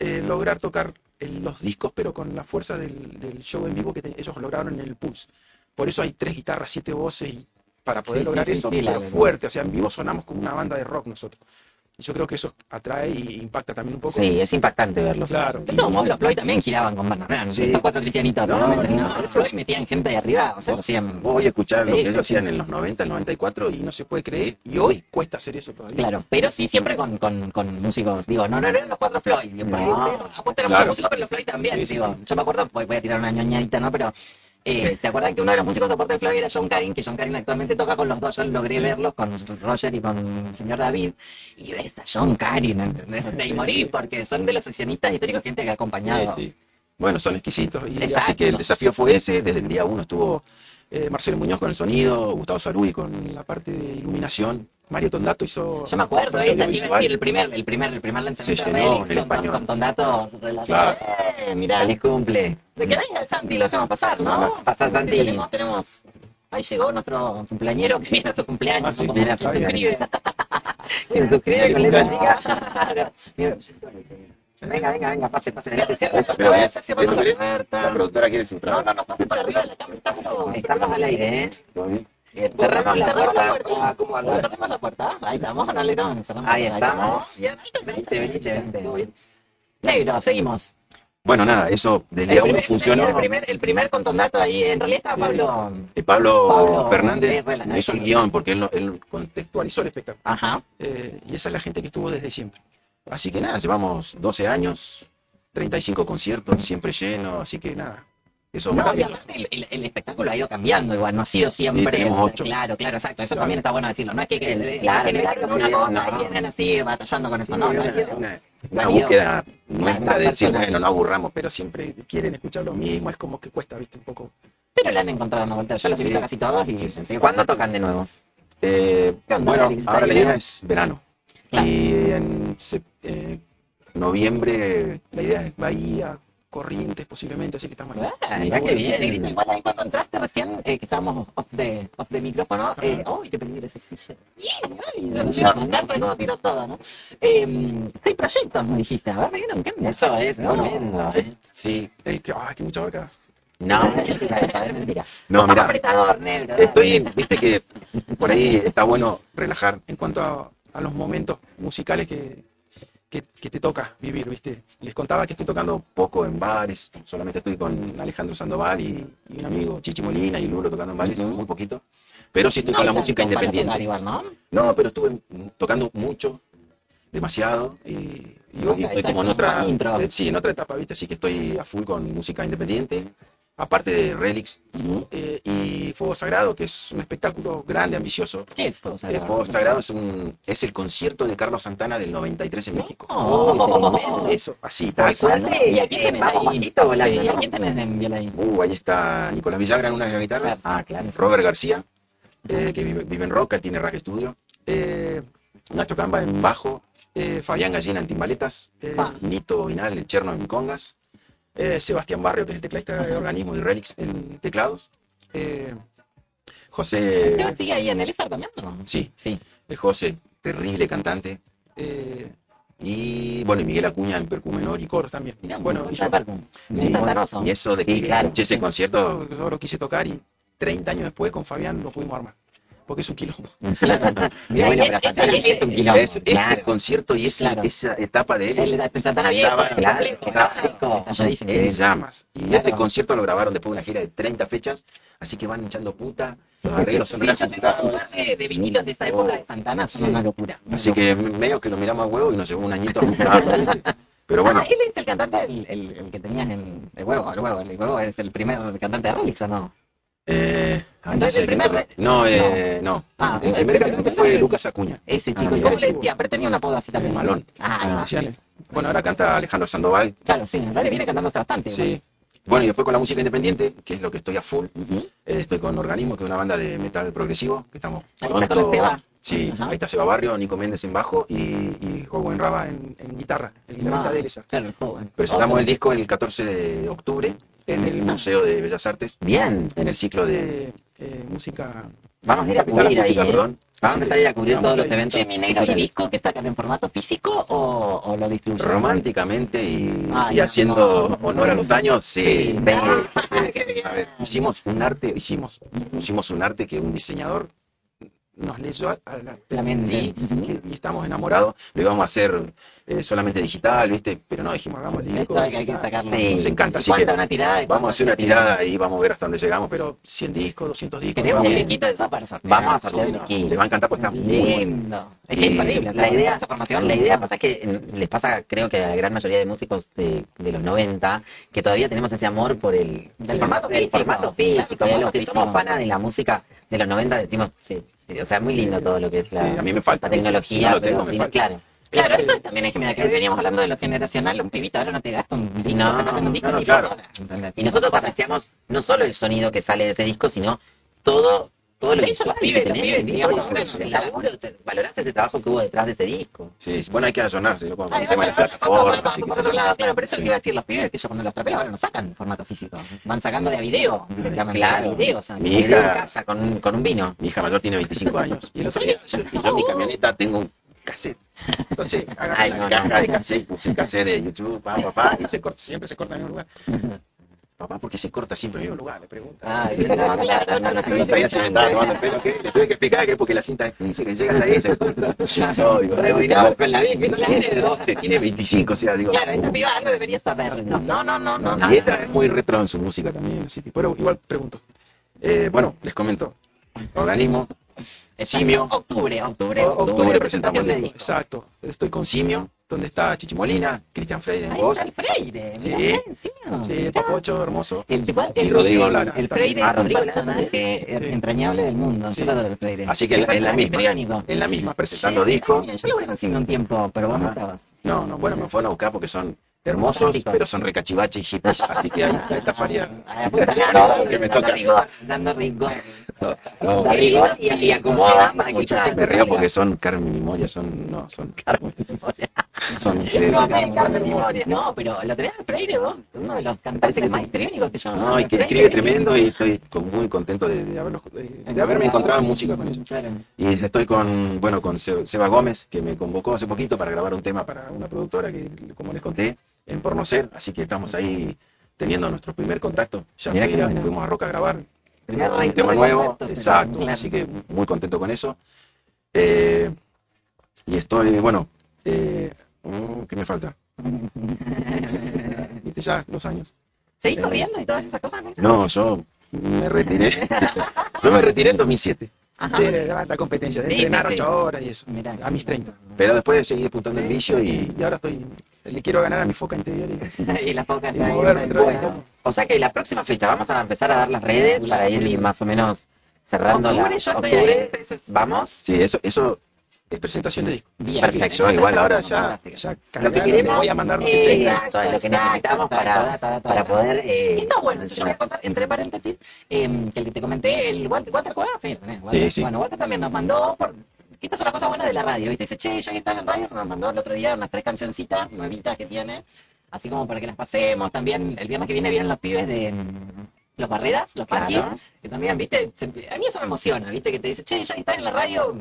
eh, lograr tocar el- los discos, pero con la fuerza del, del show en vivo que te- ellos lograron en el Pulse. Por eso hay tres guitarras, siete voces, y para poder Sí, lograr sí, pero fuerte. O sea, en vivo sonamos como una banda de rock nosotros. Yo creo que eso atrae y impacta también un poco. Sí, es impactante verlo. Claro. De todos modos, los Floyd también giraban con. No eran Sí. los cuatro cristianitos. No, no. Los Floyd metían gente de arriba, o sea, lo hacían. Vos voy a escuchar lo que ellos sí. hacían en los 90, el 94 y no se puede creer. Y hoy cuesta hacer eso todavía. Claro, pero sí siempre con, con, con músicos. Digo, no, no eran los cuatro Floyd. Apuesta eran Claro. muchos músicos, pero los Floyd también. Sí, sí, digo, sí. yo me acuerdo, voy, voy a tirar una ñoñadita, ¿no? Pero. Eh, ¿Te acuerdas que uno de los músicos de soporte de Floyd era John Carin? Que John Carin actualmente toca con los dos. Yo logré verlos con Roger y con el señor David. Y ves a John Carin, ¿entendés? De Sí, morir, sí. porque son de los sesionistas históricos, gente que ha acompañado. Sí. Bueno, son exquisitos. Y así que el desafío fue ese. Desde el día uno estuvo eh, Marcelo Muñoz con el sonido, Gustavo Sarui con la parte de iluminación. Mario Tondato hizo. Yo me acuerdo, eh, te iba a decir el primer, el primer, el primer lanzamiento de llenó Relix en con, con, Tondato. Claro. Eh, mirá, cumple. de que venga el Santi, lo hacemos pasar, ¿no? Pasar, Sí, Santi. Tenemos, tenemos, ahí llegó nuestro cumpleañero que viene a su cumpleaños, Ah, sí, ¿no? Como se suscribe. [laughs] Se suscribe con letra chica. Venga, venga, venga, pase, pase. Adelante, cierra esa Pero, cierra ¿esto la puerta. La productora quiere su No, trabajo. no, no pasen por arriba de la cámara, estamos... Estamos al aire, ¿eh? Cerramos la Cerramos la puerta. ¿Cómo? Cerramos la puerta. Ahí estamos, no le estamos. Ahí estamos. Bien, Venite, venite, venite. Negro, seguimos. Bueno, nada, eso del El día uno primer, funcionó. el primer, el primer con Tondato ahí, en realidad estaba Pablo. Y Pablo, Pablo Fernández ¿no? hizo el guion porque él, él contextualizó el espectáculo. Ajá. Eh, y esa es la gente que estuvo desde siempre. Así que nada, llevamos 12 años, 35 conciertos, siempre llenos, así que nada. Eso No, el, el- el espectáculo ha ido cambiando igual, no ha sido siempre. tenemos ocho. Claro, claro, exacto. Eso Claro. también está bueno decirlo. No es que, que Claro, generaron no, una no, cosa no. y vienen así batallando con eso. Sí, no, no, una, ha ido- una- búsqueda nuestra de decir, personal. bueno, no aburramos, pero siempre quieren escuchar lo mismo, es como que cuesta, viste, un poco. Pero le han encontrado una vuelta. Yo los Sí. invito a casi todos y Sí, sí, ¿Cuándo tocan de nuevo? Eh, ¿Qué onda, bueno, ahora la idea es verano. Claro. Y en sep- eh, noviembre la idea es Bahía, Corrientes posiblemente, así que estamos ahí. Ah, Mirá qué sí, bien. Negrito, igual ahí cuando entraste recién, eh, que estábamos off de, off de micrófono, eh, ¡ay, qué peligro ese silla! ¡Ay, ay! No llego a arrancar de cómo tiro todo, ¿no? Eh, seis proyectos, me dijiste, a ver, ¿vieron qué onda? Eso es No, tremendo, ¿eh? Sí, el que, ay, que mucha vaca. No, mentira. No, mira, apretador, negro. estoy, viste que por ahí está bueno relajar en cuanto a, a los momentos musicales que, que, que te toca vivir, viste. Les contaba que estoy tocando poco en bares, solamente estoy con Alejandro Sandoval y, y un amigo, Chichi Molina y Lulo tocando en bares, Ujú. muy poquito. Pero sí estoy No con la música independiente. igual, ¿no? No, pero estuve tocando mucho, demasiado, y, y hoy estoy como en otra, eh, sí, en otra etapa, ¿viste? Así que estoy a full con música independiente aparte de Relics eh, y Fuego Sagrado, que es un espectáculo grande, ambicioso. ¿Qué es Fuego El Sagrado? Fuego Sagrado es, un, es el concierto de Carlos Santana del 93 en México. Oh, Eso, así, tal cual. suerte, ¿Y a quién eh, tenés ¿no? quién tenés en viola ahí? Uh, ahí está Nicolás Villagra en una guitarras. Ah, claro. Robert García, eh, que vive, vive en Roca, tiene Rack Studio. Eh, Nacho Camba en bajo. eh, Fabián Gallina en timbaletas. eh, Ah. Nito Vinal en cherno en congas. Eh, Sebastián Barrio, que es el tecladista de Organismo y Relics en teclados. eh, José. ¿Esteban sigue ahí en el Star también? no? Sí, Sí. el José, terrible cantante. eh, y bueno, y Miguel Acuña en percu menor y coros también. Mirá, bueno, y yo-. Sí, bueno, y eso de que Sí, claro, ese sí. concierto, yo lo quise tocar y 30 años después con Fabián lo pudimos armar. Porque es un quilombo. Bueno, y pero ese- Santana es un quilombo. Es- claro. concierto y ese- Claro. esa etapa de él El, el Santana Viejo, el claro, estaba- en llamas. Y Claro. ese concierto lo grabaron después de una gira de 30 fechas, así que van echando puta, los arreglos son Sí, yo tengo un par de, de vinilos de esa época de Santana, son Sí. una locura. Así que medio que lo miramos a huevo y nos llevó un añito a [laughs] ¿viste? Pero bueno, Ah, él es el cantante, el, el, el que tenías en el huevo, el huevo, el huevo es el primer cantante de Relix, ¿o no? Eh, ay, no, sé el primer- no, eh, no. Ah, el primer cantante fue Lucas Acuña. Ese chico, Ah, ¿y cómo le? Pero tenía una apodo así también. Malón. Ah, Decían, Bueno, ahora canta Alejandro Sandoval. claro, sí, Dale viene cantando hace bastante. Sí. Bueno, y después con la música independiente, que es lo que estoy a full. Eh, estoy con Organismo, que es una banda de metal progresivo, que estamos Ahí está con el Seba. Sí, Ajá. ahí está Seba Barrio, Nico Méndez en bajo y, y Juego en Raba en, en guitarra, el guitarrista Ah, de Elisa. Claro, el joven. Presentamos el disco el 14 de octubre en el Museo de Bellas Artes, Bien. en el ciclo de eh, música. Vamos a ir a cubrir ahí, ¿eh? perdón. Vamos a empezar a ir a cubrir todos los eventos. Che, mi negro, ¿y disco que sacan en formato físico o, o lo distribuyen? Románticamente y, Ay, y haciendo no. honor a los años, sí. Sí. Ah. A ver, hicimos un arte, hicimos, hicimos un arte que un diseñador nos leyó a la, La mente. y, y estamos enamorados. Lo íbamos a hacer eh, solamente digital, ¿viste? Pero no dijimos, hagamos el disco. Esto hay que. Sí. Nos encanta, así ¿Cuánta que una tirada? de vamos a hacer una tirada y vamos a ver hasta dónde llegamos, pero 100 discos, 200 discos. Vamos un liquito de eso para sortear. Vamos a sortear un. Le va a encantar porque está. Lindo. Es que es la idea, esa formación. la idea pasa que mm, les pasa, creo que a la gran mayoría de músicos de, de los 90, que todavía tenemos ese amor por el, Del formato físico. formato Claro, físico. y a formato los que somos fanas de la música de los 90 decimos, sí, o sea, muy lindo todo lo que es la, Sí, a mí me falta. la tecnología, no pero sí, falta. claro. Claro, eso también es genial. Que veníamos hablando de lo generacional. Un pibito ahora no te gasta un disco. No, en un disco no, no, ni claro. Y nosotros apreciamos no solo el sonido que sale de ese disco, sino todo, todo lo De hecho, los pibes- que los pibes, digamos, el no- laburo, te- valoraste ese trabajo que hubo detrás de ese disco. Sí, bueno, hay que allonarse, ¿no? Con el tema de plataformas. claro, pero eso te iba a decir, los pibes que yo cuando los traperos ahora no sacan formato físico, van sacando de a video, directamente, claro. de video, o sea, Mi hija- en casa con, un- con un vino. Mi hija mayor tiene 25 años. Y [laughs] yo en mi camioneta tengo un cassette. Entonces, [laughs] agarré Ay, la no, caja no. de cassette, puse el cassette de YouTube, papá, papá, [laughs] y se corta, siempre se corta en el mismo lugar. [laughs] Papá, ¿por qué se corta siempre en el mismo lugar? Le pregunto. Ay, no, claro, no, no, otro día se me estaba tomando el pelo, ¿qué? Le tuve que explicar que porque la cinta es física, que llega hasta ahí, se corta. No, digo, Rebobinamos con la no tiene 12, tiene 25, o sea, digo. Claro, esta piba algo debería saber. No, no, no, no, no. Y ella es muy retro en su música también, así que, pero igual pregunto. Eh, bueno, les comento. Organismo, Simio. Octubre, octubre, octubre presentamos presentación de el disco. Exacto. Estoy con Simio, donde está Chichi Molina, Cristian Freire en Ahí voz, está el Freire. Sí. mirá, encima. sí, el Papocho hermoso. El, igual, Y el, Rodrigo el- Lara. El Freire Ah, es un Rodrigo Lara personaje Sí. entrañable del mundo. Sí. Yo lo adoro el Freire. Así que en la- misma. En la misma, presentando Sí, disco. Yo lo voy a un tiempo, pero vos no estabas. No, no, bueno, me fueron a buscar porque son hermosos, pero son recachivaches y hippies. Así que ahí faria. No, no, que me dando toca. rigor, dando rigor. No, Da rigor y, y acomoda para que Muchas esto me río porque son Carmen y Moria, son. No, son. [laughs] Son. No, me son- mi memoria. No, pero lo tenés al Freire vos, uno de los cantantes más histriónicos que yo. No, y que escribe tremendo y estoy muy contento de, haberlos- de- haberme encontrado en música con. Claro. Y estoy con, bueno, con Se- Seba Gómez, que me convocó hace poquito para grabar un tema para una productora que, como les conté, en Pornocer, así que estamos ahí teniendo nuestro primer contacto. Ya fui bueno. fuimos a Roca a grabar un tema nuevo, exacto, claro. así que muy contento con eso. Eh, y estoy, bueno, eh, mm, ¿qué me falta? [laughs] Viste ya los años. ¿Seguís Eh, corriendo y todas esas cosas? no? No, yo me retiré. [laughs] yo me retiré en 2007. Ajá. de, de la competencia, de Sí, entrenar sí, sí. 8 horas y eso, Mirá. a mis 30. Pero después seguí disputando el vicio y Y, ahora estoy, le quiero ganar a mi foca interior y, [laughs] y la foca y moverme la Bueno. O sea que la próxima fecha vamos a empezar a dar las redes para ir más o menos cerrando la Octubre, yo estoy octubre. ahí, eso es- Vamos. sí, eso, eso Es presentación de disco. Bien, Perfecto. Yo igual ahora ya, Lo que queremos voy a mandar lo que eh, eso es lo que necesitamos para, para poder... eh, Está bueno, eso yo voy a contar, entre paréntesis, eh, que el que te comenté, el Walter, Cueva, sí. Sí, sí. Bueno, Walter también nos mandó, por, que esta es una cosa buena de la radio, ¿viste? Dice, che, ya que están en radio, nos mandó el otro día unas tres cancioncitas nuevitas que tiene, así como para que las pasemos. También el viernes que viene vienen los pibes de mm, Los Barreras, los Claro. Punkis, que también, ¿viste? Se- a mí eso me emociona, ¿viste? Que te dice, che, ya que están en la radio,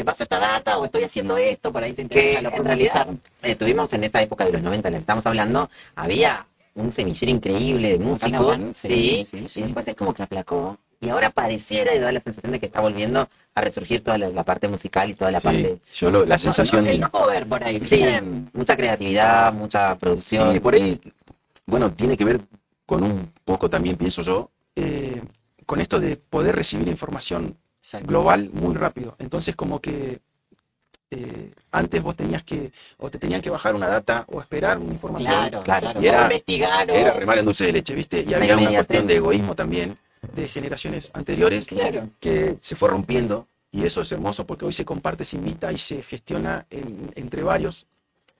te paso esta data o estoy haciendo esto, por ahí te que interesa, lo en realidad escuchar. eh, tuvimos en esa época de los 90 en la que estamos hablando, había un semillero increíble de músicos, sí, sí, sí, sí. y después es como que aplacó, y ahora pareciera y da la sensación de que está volviendo a resurgir toda la, la parte musical y toda la Sí, parte... yo lo- la No, sensación... no, el no cover por ahí, Sí, mucha creatividad, mucha producción. Sí, por ahí, bueno, tiene que ver con un poco también, pienso yo, eh, con esto de poder recibir información Global muy rápido. Entonces como que eh, antes vos tenías que, o te tenían que bajar una data o esperar una información. Claro, Claro, claro. y era- investigar o... era remar en dulce de leche. ¿viste? Y había una cuestión de egoísmo también de generaciones anteriores Claro. que se fue rompiendo y eso es hermoso porque hoy se comparte, se invita y se gestiona en- entre varios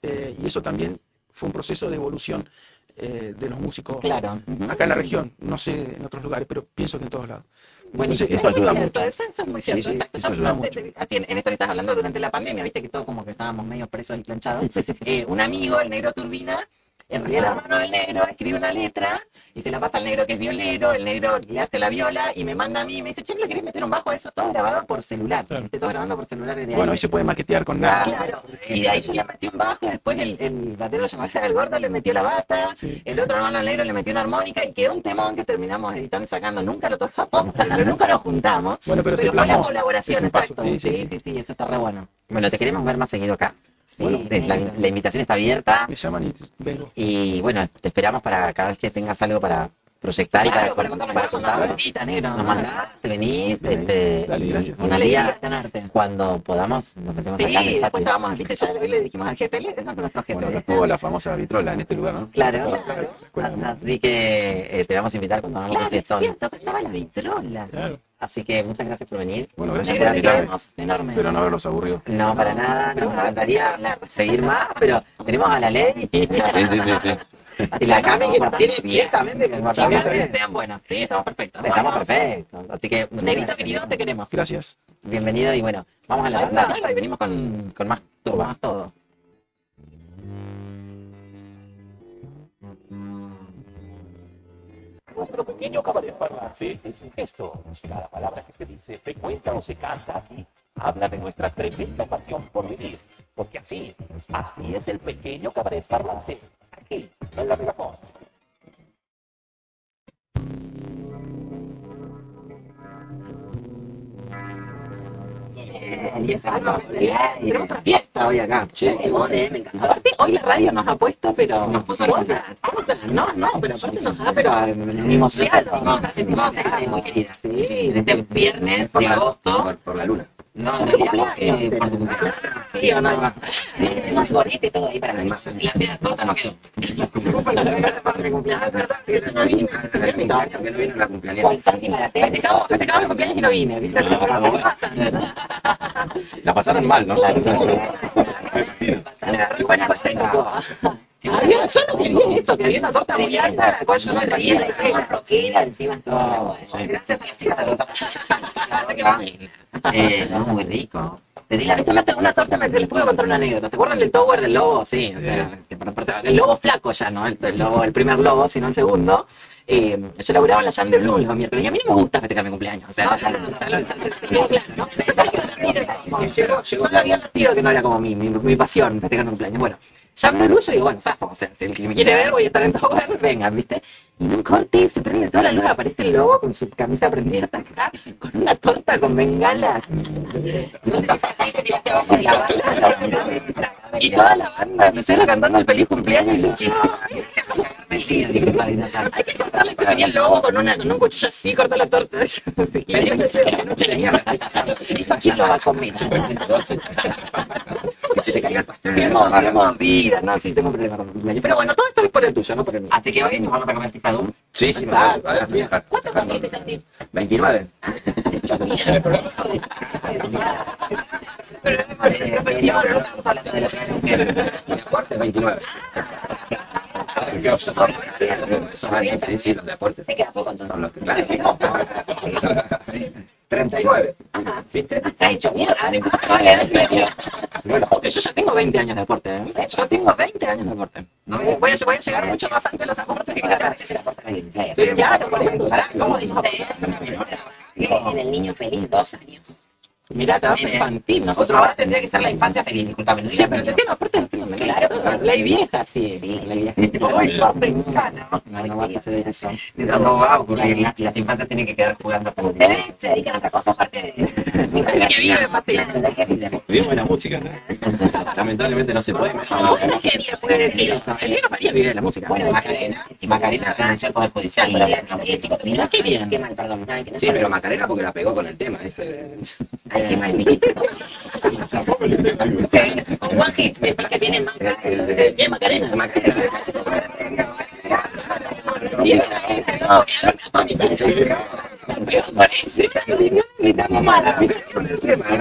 eh, y eso también fue un proceso de evolución eh, de los músicos Claro. acá en la región, no sé en otros lugares, pero pienso que en todos lados. Buenísimo. Entonces, eso Es muy ayuda cierto, mucho. Eso, eso es muy cierto. sí, eso ayuda mucho. en esto que estás hablando durante la pandemia, viste que todo como que estábamos medio presos y planchados. [laughs] Eh, un amigo, el negro Turbina, en realidad la mano del negro escribe una letra y se la pasa al negro que es violero, el negro le hace la viola y me manda a mí y me dice, che, ¿no le querés meter un bajo a eso? Todo grabado por celular. Claro. ¿viste? Todo grabando por celular. Bueno, ahí. hoy se puede maquetear con nada. Claro, y de ahí yo le metí un bajo, y después el, el batero llamaba el gordo le metió la bata, Sí. el otro hermano negro le metió una armónica y quedó un temón que terminamos editando y sacando. Nunca lo tocamos, [laughs] pero nunca lo juntamos. Bueno, pero, Pero fue la colaboración, exacto. Sí sí, sí sí, sí, eso está re bueno. Bueno, te queremos ver más seguido acá. Sí, Bueno, es la, la invitación está abierta Me llaman y vengo. y bueno, te esperamos para cada vez que tengas algo para proyectar y Claro, para, para contarnos para vueltita, negro. Nos mandás, te venís, Bien, este, dale, y Una alegría tenerte. cuando podamos nos metemos Sí, acá el después vamos, viste, ya hoy le dijimos al jefe, él es nuestro jefe. Bueno, estuvo la famosa vitrola en este lugar, ¿no? Claro, de- así que eh, te vamos a invitar cuando hagamos Claro, un es fiestón. cierto, acá estaba la vitrola. Claro. Así que muchas gracias por venir. Bueno, gracias por invitarme. enorme. Espero no haberlos aburrido. No, para nada, pero nos encantaría seguir más, pero tenemos a la ley Sí, sí, sí, sí. y la Cami que nos tiene directamente con sean buenas, sí, estamos perfectos. Estamos Vamos. perfectos. Así que Negrito querido, te queremos. Gracias. bienvenido y bueno, vamos a la Anda, tanda claro, y venimos con, con más con turba. más todo. Nuestro pequeño cabaret parlante es un gesto. Cada palabra que se dice, se cuenta o se canta aquí habla de nuestra tremenda pasión por vivir. Porque así, así es el pequeño cabaret parlante. Aquí, en la megafón. Y estamos, tenemos una fiesta hoy acá. Che, qué eh, me encantó. Aparte, hoy la radio nos ha puesto, pero nos puso otra, otra, no, no, pero aparte nos ha, pero mimoseado. Nos sentimos gente muy querida. Sí, desde viernes de agosto. Por la luna. No, en realidad, eh, por tu cumpleaños. Sí o no. Tenemos gorrito y todo ahí para. La piedra tota no quedó. Mi cumpleaños, es verdad, que eso no vine. Que no vino la cumpleaños. Con Santi Maratea. Festejamos, festejamos mi cumpleaños y no. La pasaron mal, ¿no? Había, yo no quería eso, que había una torta muy alta, a la cual yo no Y quería. encima todo. Gracias a las chicas de [laughs] Eh, no, muy rico. Te di La vez que me una torta me se les puedo contar una anécdota. ¿Se acuerdan del tower del lobo? Sí, o sea, que por aparte- el lobo flaco ya, ¿no? El, el lobo, el primer lobo, sino el segundo. Eh, yo laburaba en la Jam de Blue los miércoles y a mí no me gusta festejar mi cumpleaños. O sea, ya, lo- ya lo- ya lo- quedó claro, ¿no? Llegó, llegó, yo había advertido que no era como mi, mi, mi pasión festejar mi cumpleaños. Bueno, Jam de Blue, yo digo, bueno, zafo, o sea, si el que me quiere ver voy a estar en tower, [laughs] vengan, ¿viste? Y en un corte se prende toda la luz, aparece el lobo con su camisa prendida hasta acá, con una torta con bengalas. No sé si te tiraste abajo de la banda. Y toda la banda empezó cantando el feliz cumpleaños y Luchi, ay, El día, hay que cortarle, pues venía el lobo con, una, con un cuchillo así, corta la torta. Que ser la noche tenía ¿Esto quién lo va a comer? [laughs] que se te caiga el pastel. Tenemos, tenemos vida, no, sí, tengo un problema con el cumpleaños. Pero bueno, todo esto es por el tuyo, no por el mío. Así que hoy nos vamos a comer pizza Doom. Sí, sí, me. ¿Cuántos Santi? 29. Eh, eh, no, pero no estamos hablando de lo que era mujer. Mi aporte 29. Eso va bien, sí, sí, los de aporte. Te queda poco entonces. Son los que- claro. [laughs] 39. Ajá. ¿Viste? Está hecho mierda. [laughs] Bueno, que yo ya tengo 20 años de deporte, ¿eh? Yo tengo 20 años de deporte. No, voy, a, voy a llegar mucho más antes de los aportes que ahora. Ese era por 16. Sí, claro, por. Pará, ¿Cómo dice? En el niño feliz, dos años. Mirá, trabajo infantil, Otro nosotros. ahora tendría que ser la infancia feliz, discúlpame. No Sí, pero te niño. tiene aportes, tengo Claro. Ley vieja, sí. Sí. Ley vieja. [laughs] Uy, cortesano. No, no va a eso. Eso no va a ocurrir. Las, infantes tienen que quedar jugando hasta Ustedes se dedican a otra cosa aparte de... [laughs] La que vive, Mati. La que vive. Buena música, ¿no? [laughs] Lamentablemente no se puede. No, la pues, tío. El negro María vive de la música. Bueno, Macarena. Macarena renunció al Poder Judicial. La la que Mirá qué bien. Qué mal, perdón. Ay, que no Sí, pero Macarena porque la pegó con el tema. Ese... Ay, qué mal. Con One Hit, después que viene Maca. ¿Qué Macarena?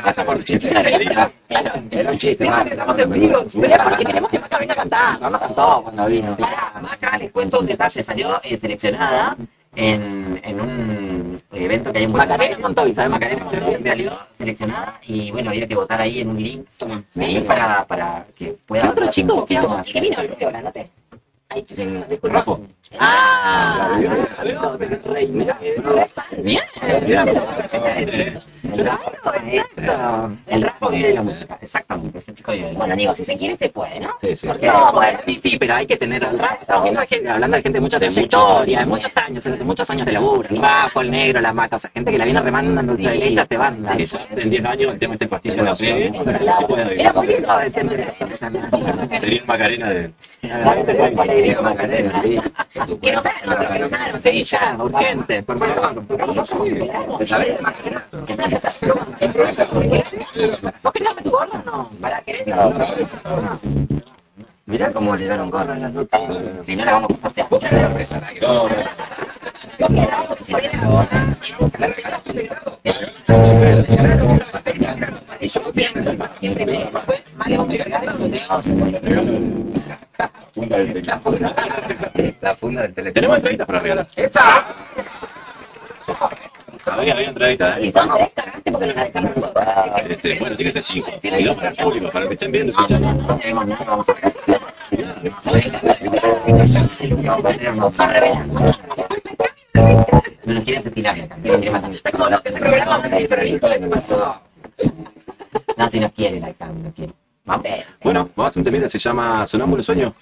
Pasa por chiste. Claro. Era un chiste. Vale, estamos en vivo. Pero es porque queremos que Maca venga a cantar. Cantó cuando vino. Maca, les cuento un detalle. Salió eh, seleccionada en, en un evento que hay en Buenos Macarena. Montovi, ¿sabes? Macarena Montovi salió seleccionada y bueno, había que votar ahí en un link. Sí, para, para que pueda. Otro chico un poquito decía, más. ¿Y qué vino el rubio? La noté. Ay, chico, disculpa. Ah. Bien. El rapo vive de la música, exactamente. Ese chico vive de la Bueno, digo, si se quiere, se puede, ¿no? Sí, sí. Porque No, sí, sí, pero hay que tener el rap. Estamos viendo gente, hablando de gente de mucha trayectoria, de mucho- muchos años, de muchos años de laburo. El rapo, el negro, la maca, o sea, gente que la viene remando en leche te banda. Quizás en 10 años el tema este la de de también. Sería el de... Macarena. Que hagan otro, que nos hagan otro. Sí, ya, urgente, por favor. ¿Te sabés de Macarena? ¿Vos querés darme tu gorra? No. ¿Para qué? Mirá cómo llegaron gorras las dos. Si no la vamos a sortear. Pues. La funda del teléfono. Tenemos entrevistas para regalar. ¡Esa! Había, había entrevistas, Y ¿eh? son tres, cagaste porque no la. Este, bueno, tiene que ser 5. Y dos para el público, para los que estén viendo, escuchando. No tenemos nada, vamos a ver. Son revelados. No nos quieres estirar acá. No nos quiere matar. Está como los que el hijo de me pasó. No, si nos quiere la cam, nos quiere. Vamos. Bueno, vamos a hacer un temita, se llama Sonámbulo Sueño.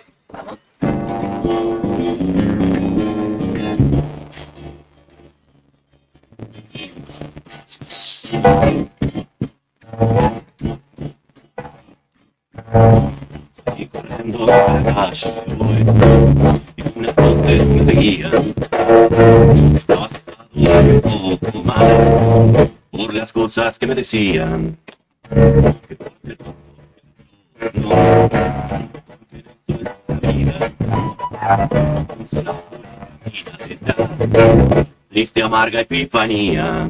Y corriendo por la calle voy, una voces me seguían. Estaba sentado un poco mal por las cosas que me decían. Que la vida. Triste amarga epifanía.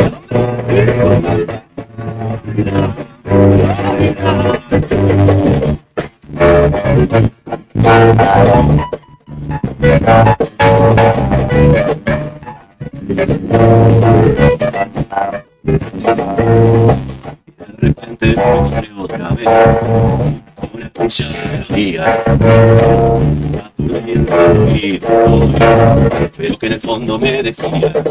fondo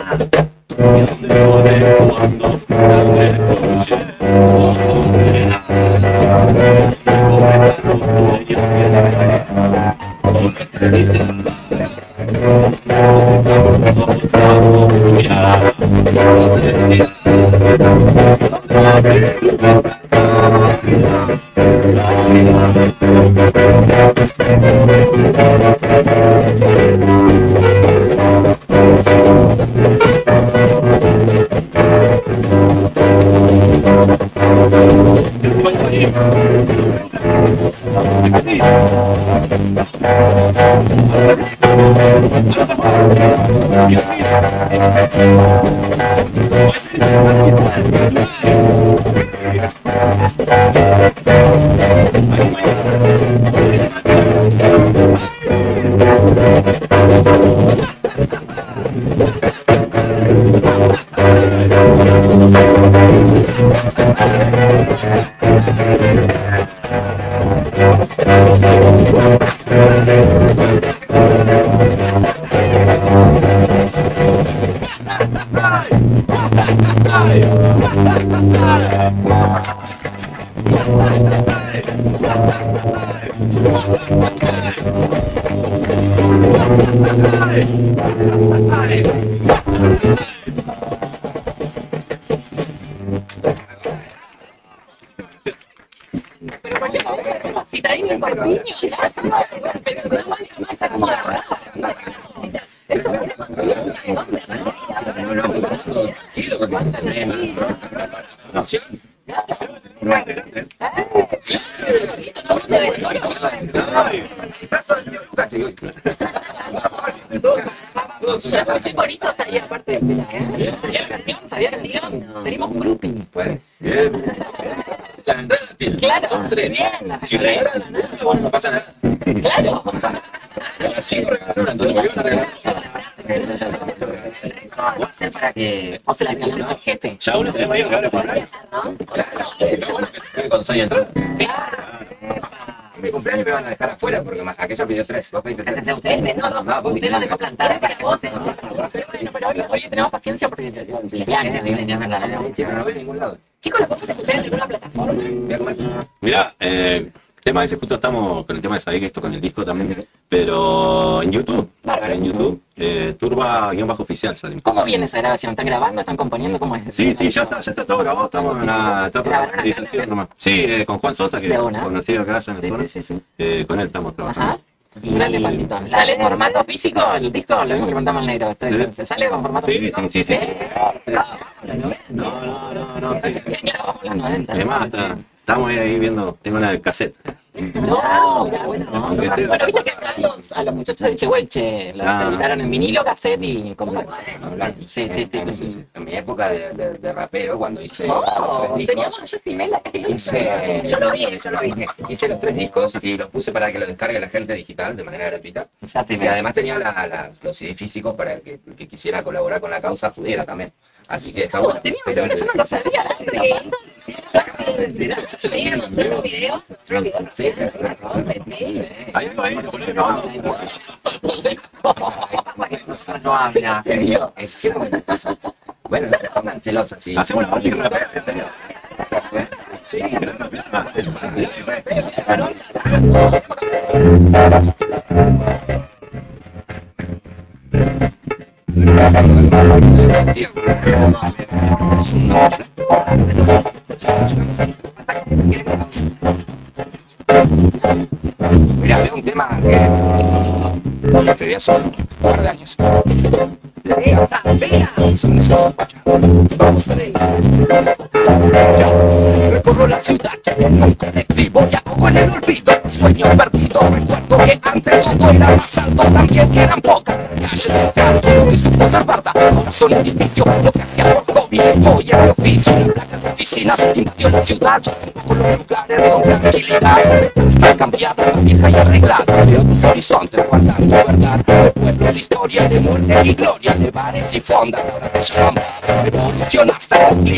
Yo escuché coritos ahí aparte de la, ¿eh? Sabía canción, sabía canción. Tenemos un. Claro, son tres. Bien, Si regalan bueno, no pasa nada. claro. Si regalaron una, entonces me iban a regalar. Para que O se la regalamos al jefe. Ya uno tenemos ahí regalo para nadie. Lo bueno que se con entradas. Claro. En mi cumpleaños me van a dejar afuera porque aquella pidió tres. Vos pediste tres. usted me no, no, No, vos Usted lo plantar para vos. Pero bueno, pero hoy, tenemos paciencia porque el cumpleaños. Sí, pero no voy a ningún lado. Chicos, ¿lo podemos escuchar en alguna plataforma? Voy a comer. Mira, eh, tema ese justo estamos con el tema de Sadik, esto con el disco también, pero en YouTube, Bárbaro. en YouTube, eh, Turba-oficial salen. ¿Cómo viene esa grabación? ¿Están grabando? ¿Están componiendo? ¿Cómo es? Sí, sí, ya está, ya está todo grabado, estamos en una etapa de nomás. Sí, eh, con Juan Sosa, que conocido acá en el Sí, sí, sí, sí. eh, con él estamos trabajando. Ajá. Y grande. ¿Sale en formato físico el disco? Lo mismo que le preguntamos al negro. Estoy- ¿Se sale con formato Sí, físico? sí, sí, sí. No, No, no, no, no, sí. Ya vamos a los 90. Además, estamos ahí viendo, tengo una cassette. No, ya, bueno, no. Bueno, viste que acá los, a los muchachos de Chehuelche los Ah. editaron en vinilo, cassette y compacto. Sí, sí, sí, En- sí. En mi época de, de- de rapero, cuando hice Oh, los teníamos a Yo lo vi, yo lo vi. hice los tres discos y los puse para que los descargue la gente digital de manera gratuita. Ya sí Y además tenía la- la- los CD físicos para que el que quisiera colaborar con la causa pudiera también. Así que está Oh, bueno. teníamos Pero yo no lo sabía. Los videos, mostró los videos, Sí, ahí, no. No habla. ¿Qué vio? Es que no me pasa. Bueno, no pongan celosas, sí. Hacemos una música rapea. Sí. Mira,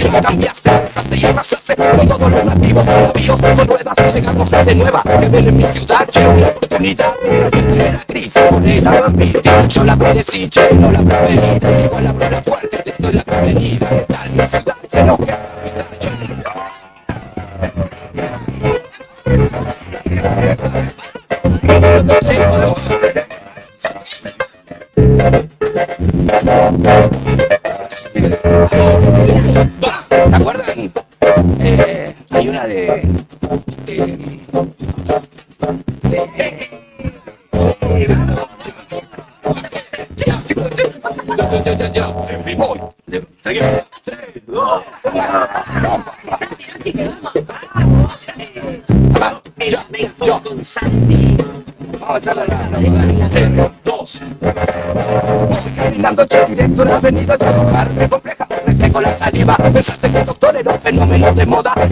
Clima cambiaste Pasaste y arrasaste con todos los nativos Navíos con ruedas, llegando gente nueva Que ven en mi ciudad, che, una oportunidad Era gris, moneda, no envidia Yo la obedecí, che, no la preferida Igual la puerta te doy la bienvenida ¿Qué tal mi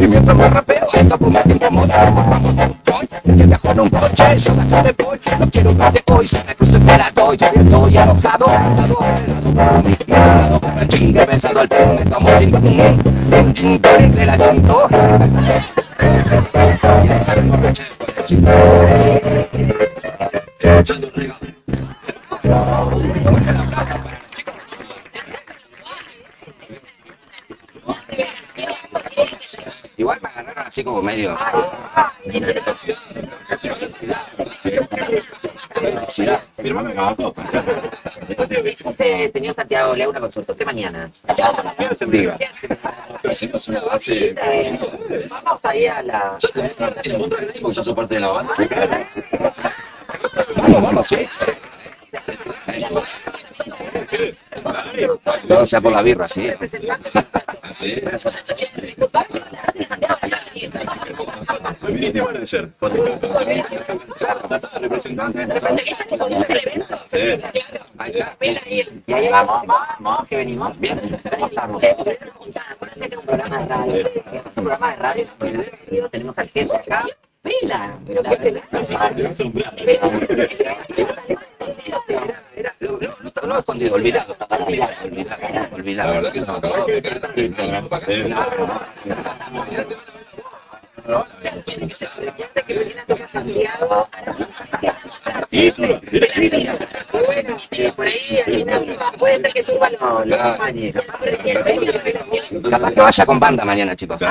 Y mientras me rapeo, esto por me tiempo moda. Por favor, voy. Que en un coche. Yo de acá me voy. No quiero más de hoy. Si me cruces te la doy. Yo ya estoy enojado. Cansado, alterado mis mirados. Por el chingue besado al pelo. Me tomo mm, un gin tonic [laughs] de la tinto. Y ahí sale el gin tonic. Echando un regalo. Así como medio. Firmame cada copa. Usted, señor Santiago, le hago una consulta. Usted mañana. Diga. Hacemos una base. Vamos ahí a la. Yo te otra gracia porque ya soy parte de la banda. Vamos, vamos, sí. Todo sea por la birra, sí. Sí. Disculpame, la radio de Santiago está Community manager. Representante. De repente ella te conoce el evento. Sí. Ahí está. Y ahí vamos, vamos, que venimos. Bien, ¿cómo estamos? Che, tu primera juntada, acuérdate que es un programa de radio. Es un programa de radio, un programa de radio, tenemos al gente acá. Pela, pero qué te Era, era, no, no, no, no escondido, olvidado. Olvidado, olvidado, olvidado. La verdad que estamos todos. que venía a tocar Santiago. Bueno, eh, por ahí puede ser que suba. Capaz que vaya con banda mañana, chicos. [laughs]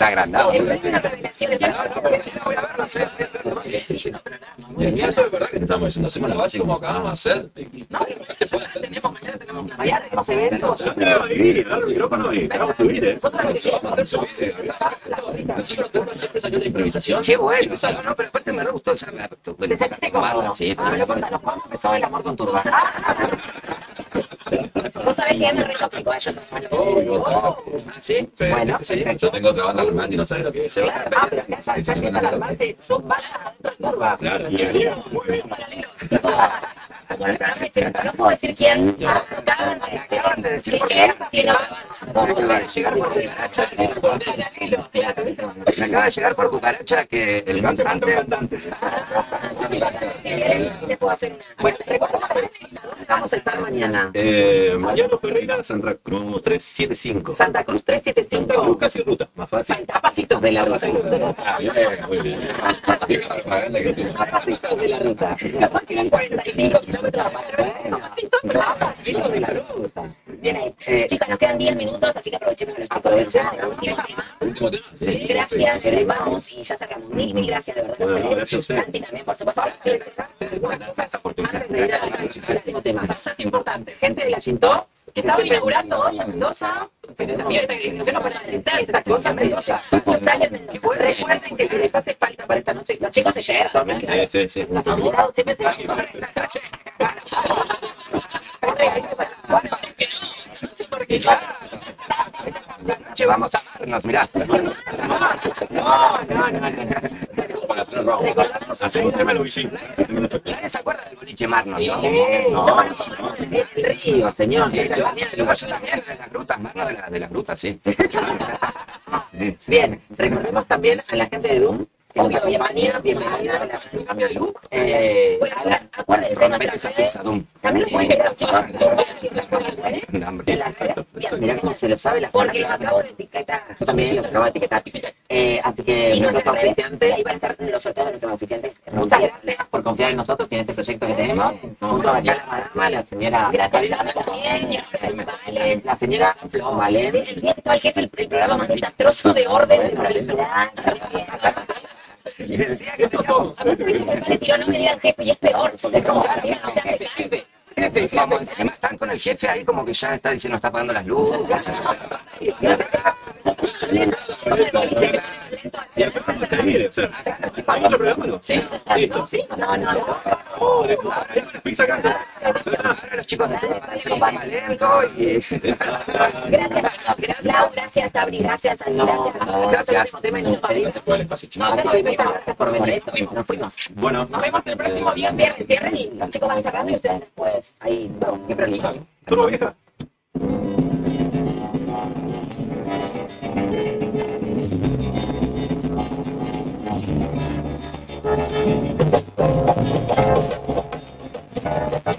Se ha agrandado. El premio revelación. No, no, pero mañana voy a verlo, sí, voy a verlo. Sí, sí, sí. Y en eso es verdad que estamos diciendo, hacemos la base como acabamos de hacer. No, se puede hacer. Tenemos, mañana tenemos, mañana tenemos eventos. Ahí, dale el micrófono y hagamos subir, ¿eh? Nosotros lo que queremos Nosotros uno siempre salió de improvisación. Qué bueno. No, no, pero aparte me re gustó. Sí, pero contanos, ¿cómo empezó el amor con Turba? [laughs] Vos sabés que es re tóxico ellos. ¿Sí? Bueno, sí. Yo tengo otra banda alemán y no sabes lo que es. Claro, ah, pero ya, ya empiezan a armarse, son balas adentro de Turba. Claro, y venía muy bien. Como el [laughs] no puedo decir quién. Acaban de- decir que qué. tiene Acaba de llegar por cucaracha. Me acaba de llegar por cucaracha que el cantante. Puedo hacer una. Bueno, ¿Dónde vamos a estar mañana? Eh, Mariano Ferreira, Santa Cruz 375. Santa Cruz 375. Casi ruta, más fácil. A pasitos de la ruta. Ah, bien, muy bien. A pasitos de la ruta. Capaz que eran 45 kilómetros a a de la ruta. Bien ahí. Eh, Chicos, nos quedan 10 minutos, así que aprovechemos a los chicos. Aprovechemos. El último tema. Último tema. Sí. Gracias, les vamos y ya cerramos. Mil, mil gracias de verdad. a Bueno, gracias a. Santi también, por supuesto. ¿Alguna cosa esta oportunidad? Antes de ir al último tema. Cosas importantes. Gente de la Chintó, que estaban inaugurando hoy en Mendoza, pero también que no para de estas cosas Mendoza. Sucursal en Y Mendoza. recuerden que si les hace falta para esta noche, Los chicos se llevan. Sí, sí, sí. Nuestros invitados siempre se van para esta noche. Un regalito para bueno, porque ya La noche vamos a amarnos, mirá. no, no, no, no, no. Para tema. Nadie se acuerda del boliche Marnos, ¿no? No, el río, señor. Sí, yo, de las grutas, de, la, de las grutas, sí. Bien, recordemos también a la gente de Doom acompaña, bienvenida, un cambio de look. Eh, Bueno, acuérdense, Rompete nuestras esa redes. pizza, Doom. También lo pueden chicos. [laughs] Un cómo se lo sabe la Porque los acabo de etiquetar. Yo también los acabo de etiquetar. Eh, así que Y nuestros auspiciantes, ahí van a estar los sorteos de nuestros oficiantes. muchas gracias por confiar en nosotros y en este proyecto que tenemos. Junto a la madama, la señora Gracias, también. La señora Valen. El día que estaba el jefe, el, programa más [laughs] desastroso de orden, de prolijidad. Y el día que que el Vale tiró, no me digan jefe, y es peor. Es jefe, jefe. Como encima están con el jefe ahí como que ya está diciendo está apagando las luces. [laughs] Oh. Gracias, gracias. Bueno, Nos vemos el próximo cierren y los chicos van cerrando y ustedes después ahí, vieja. mengerjakan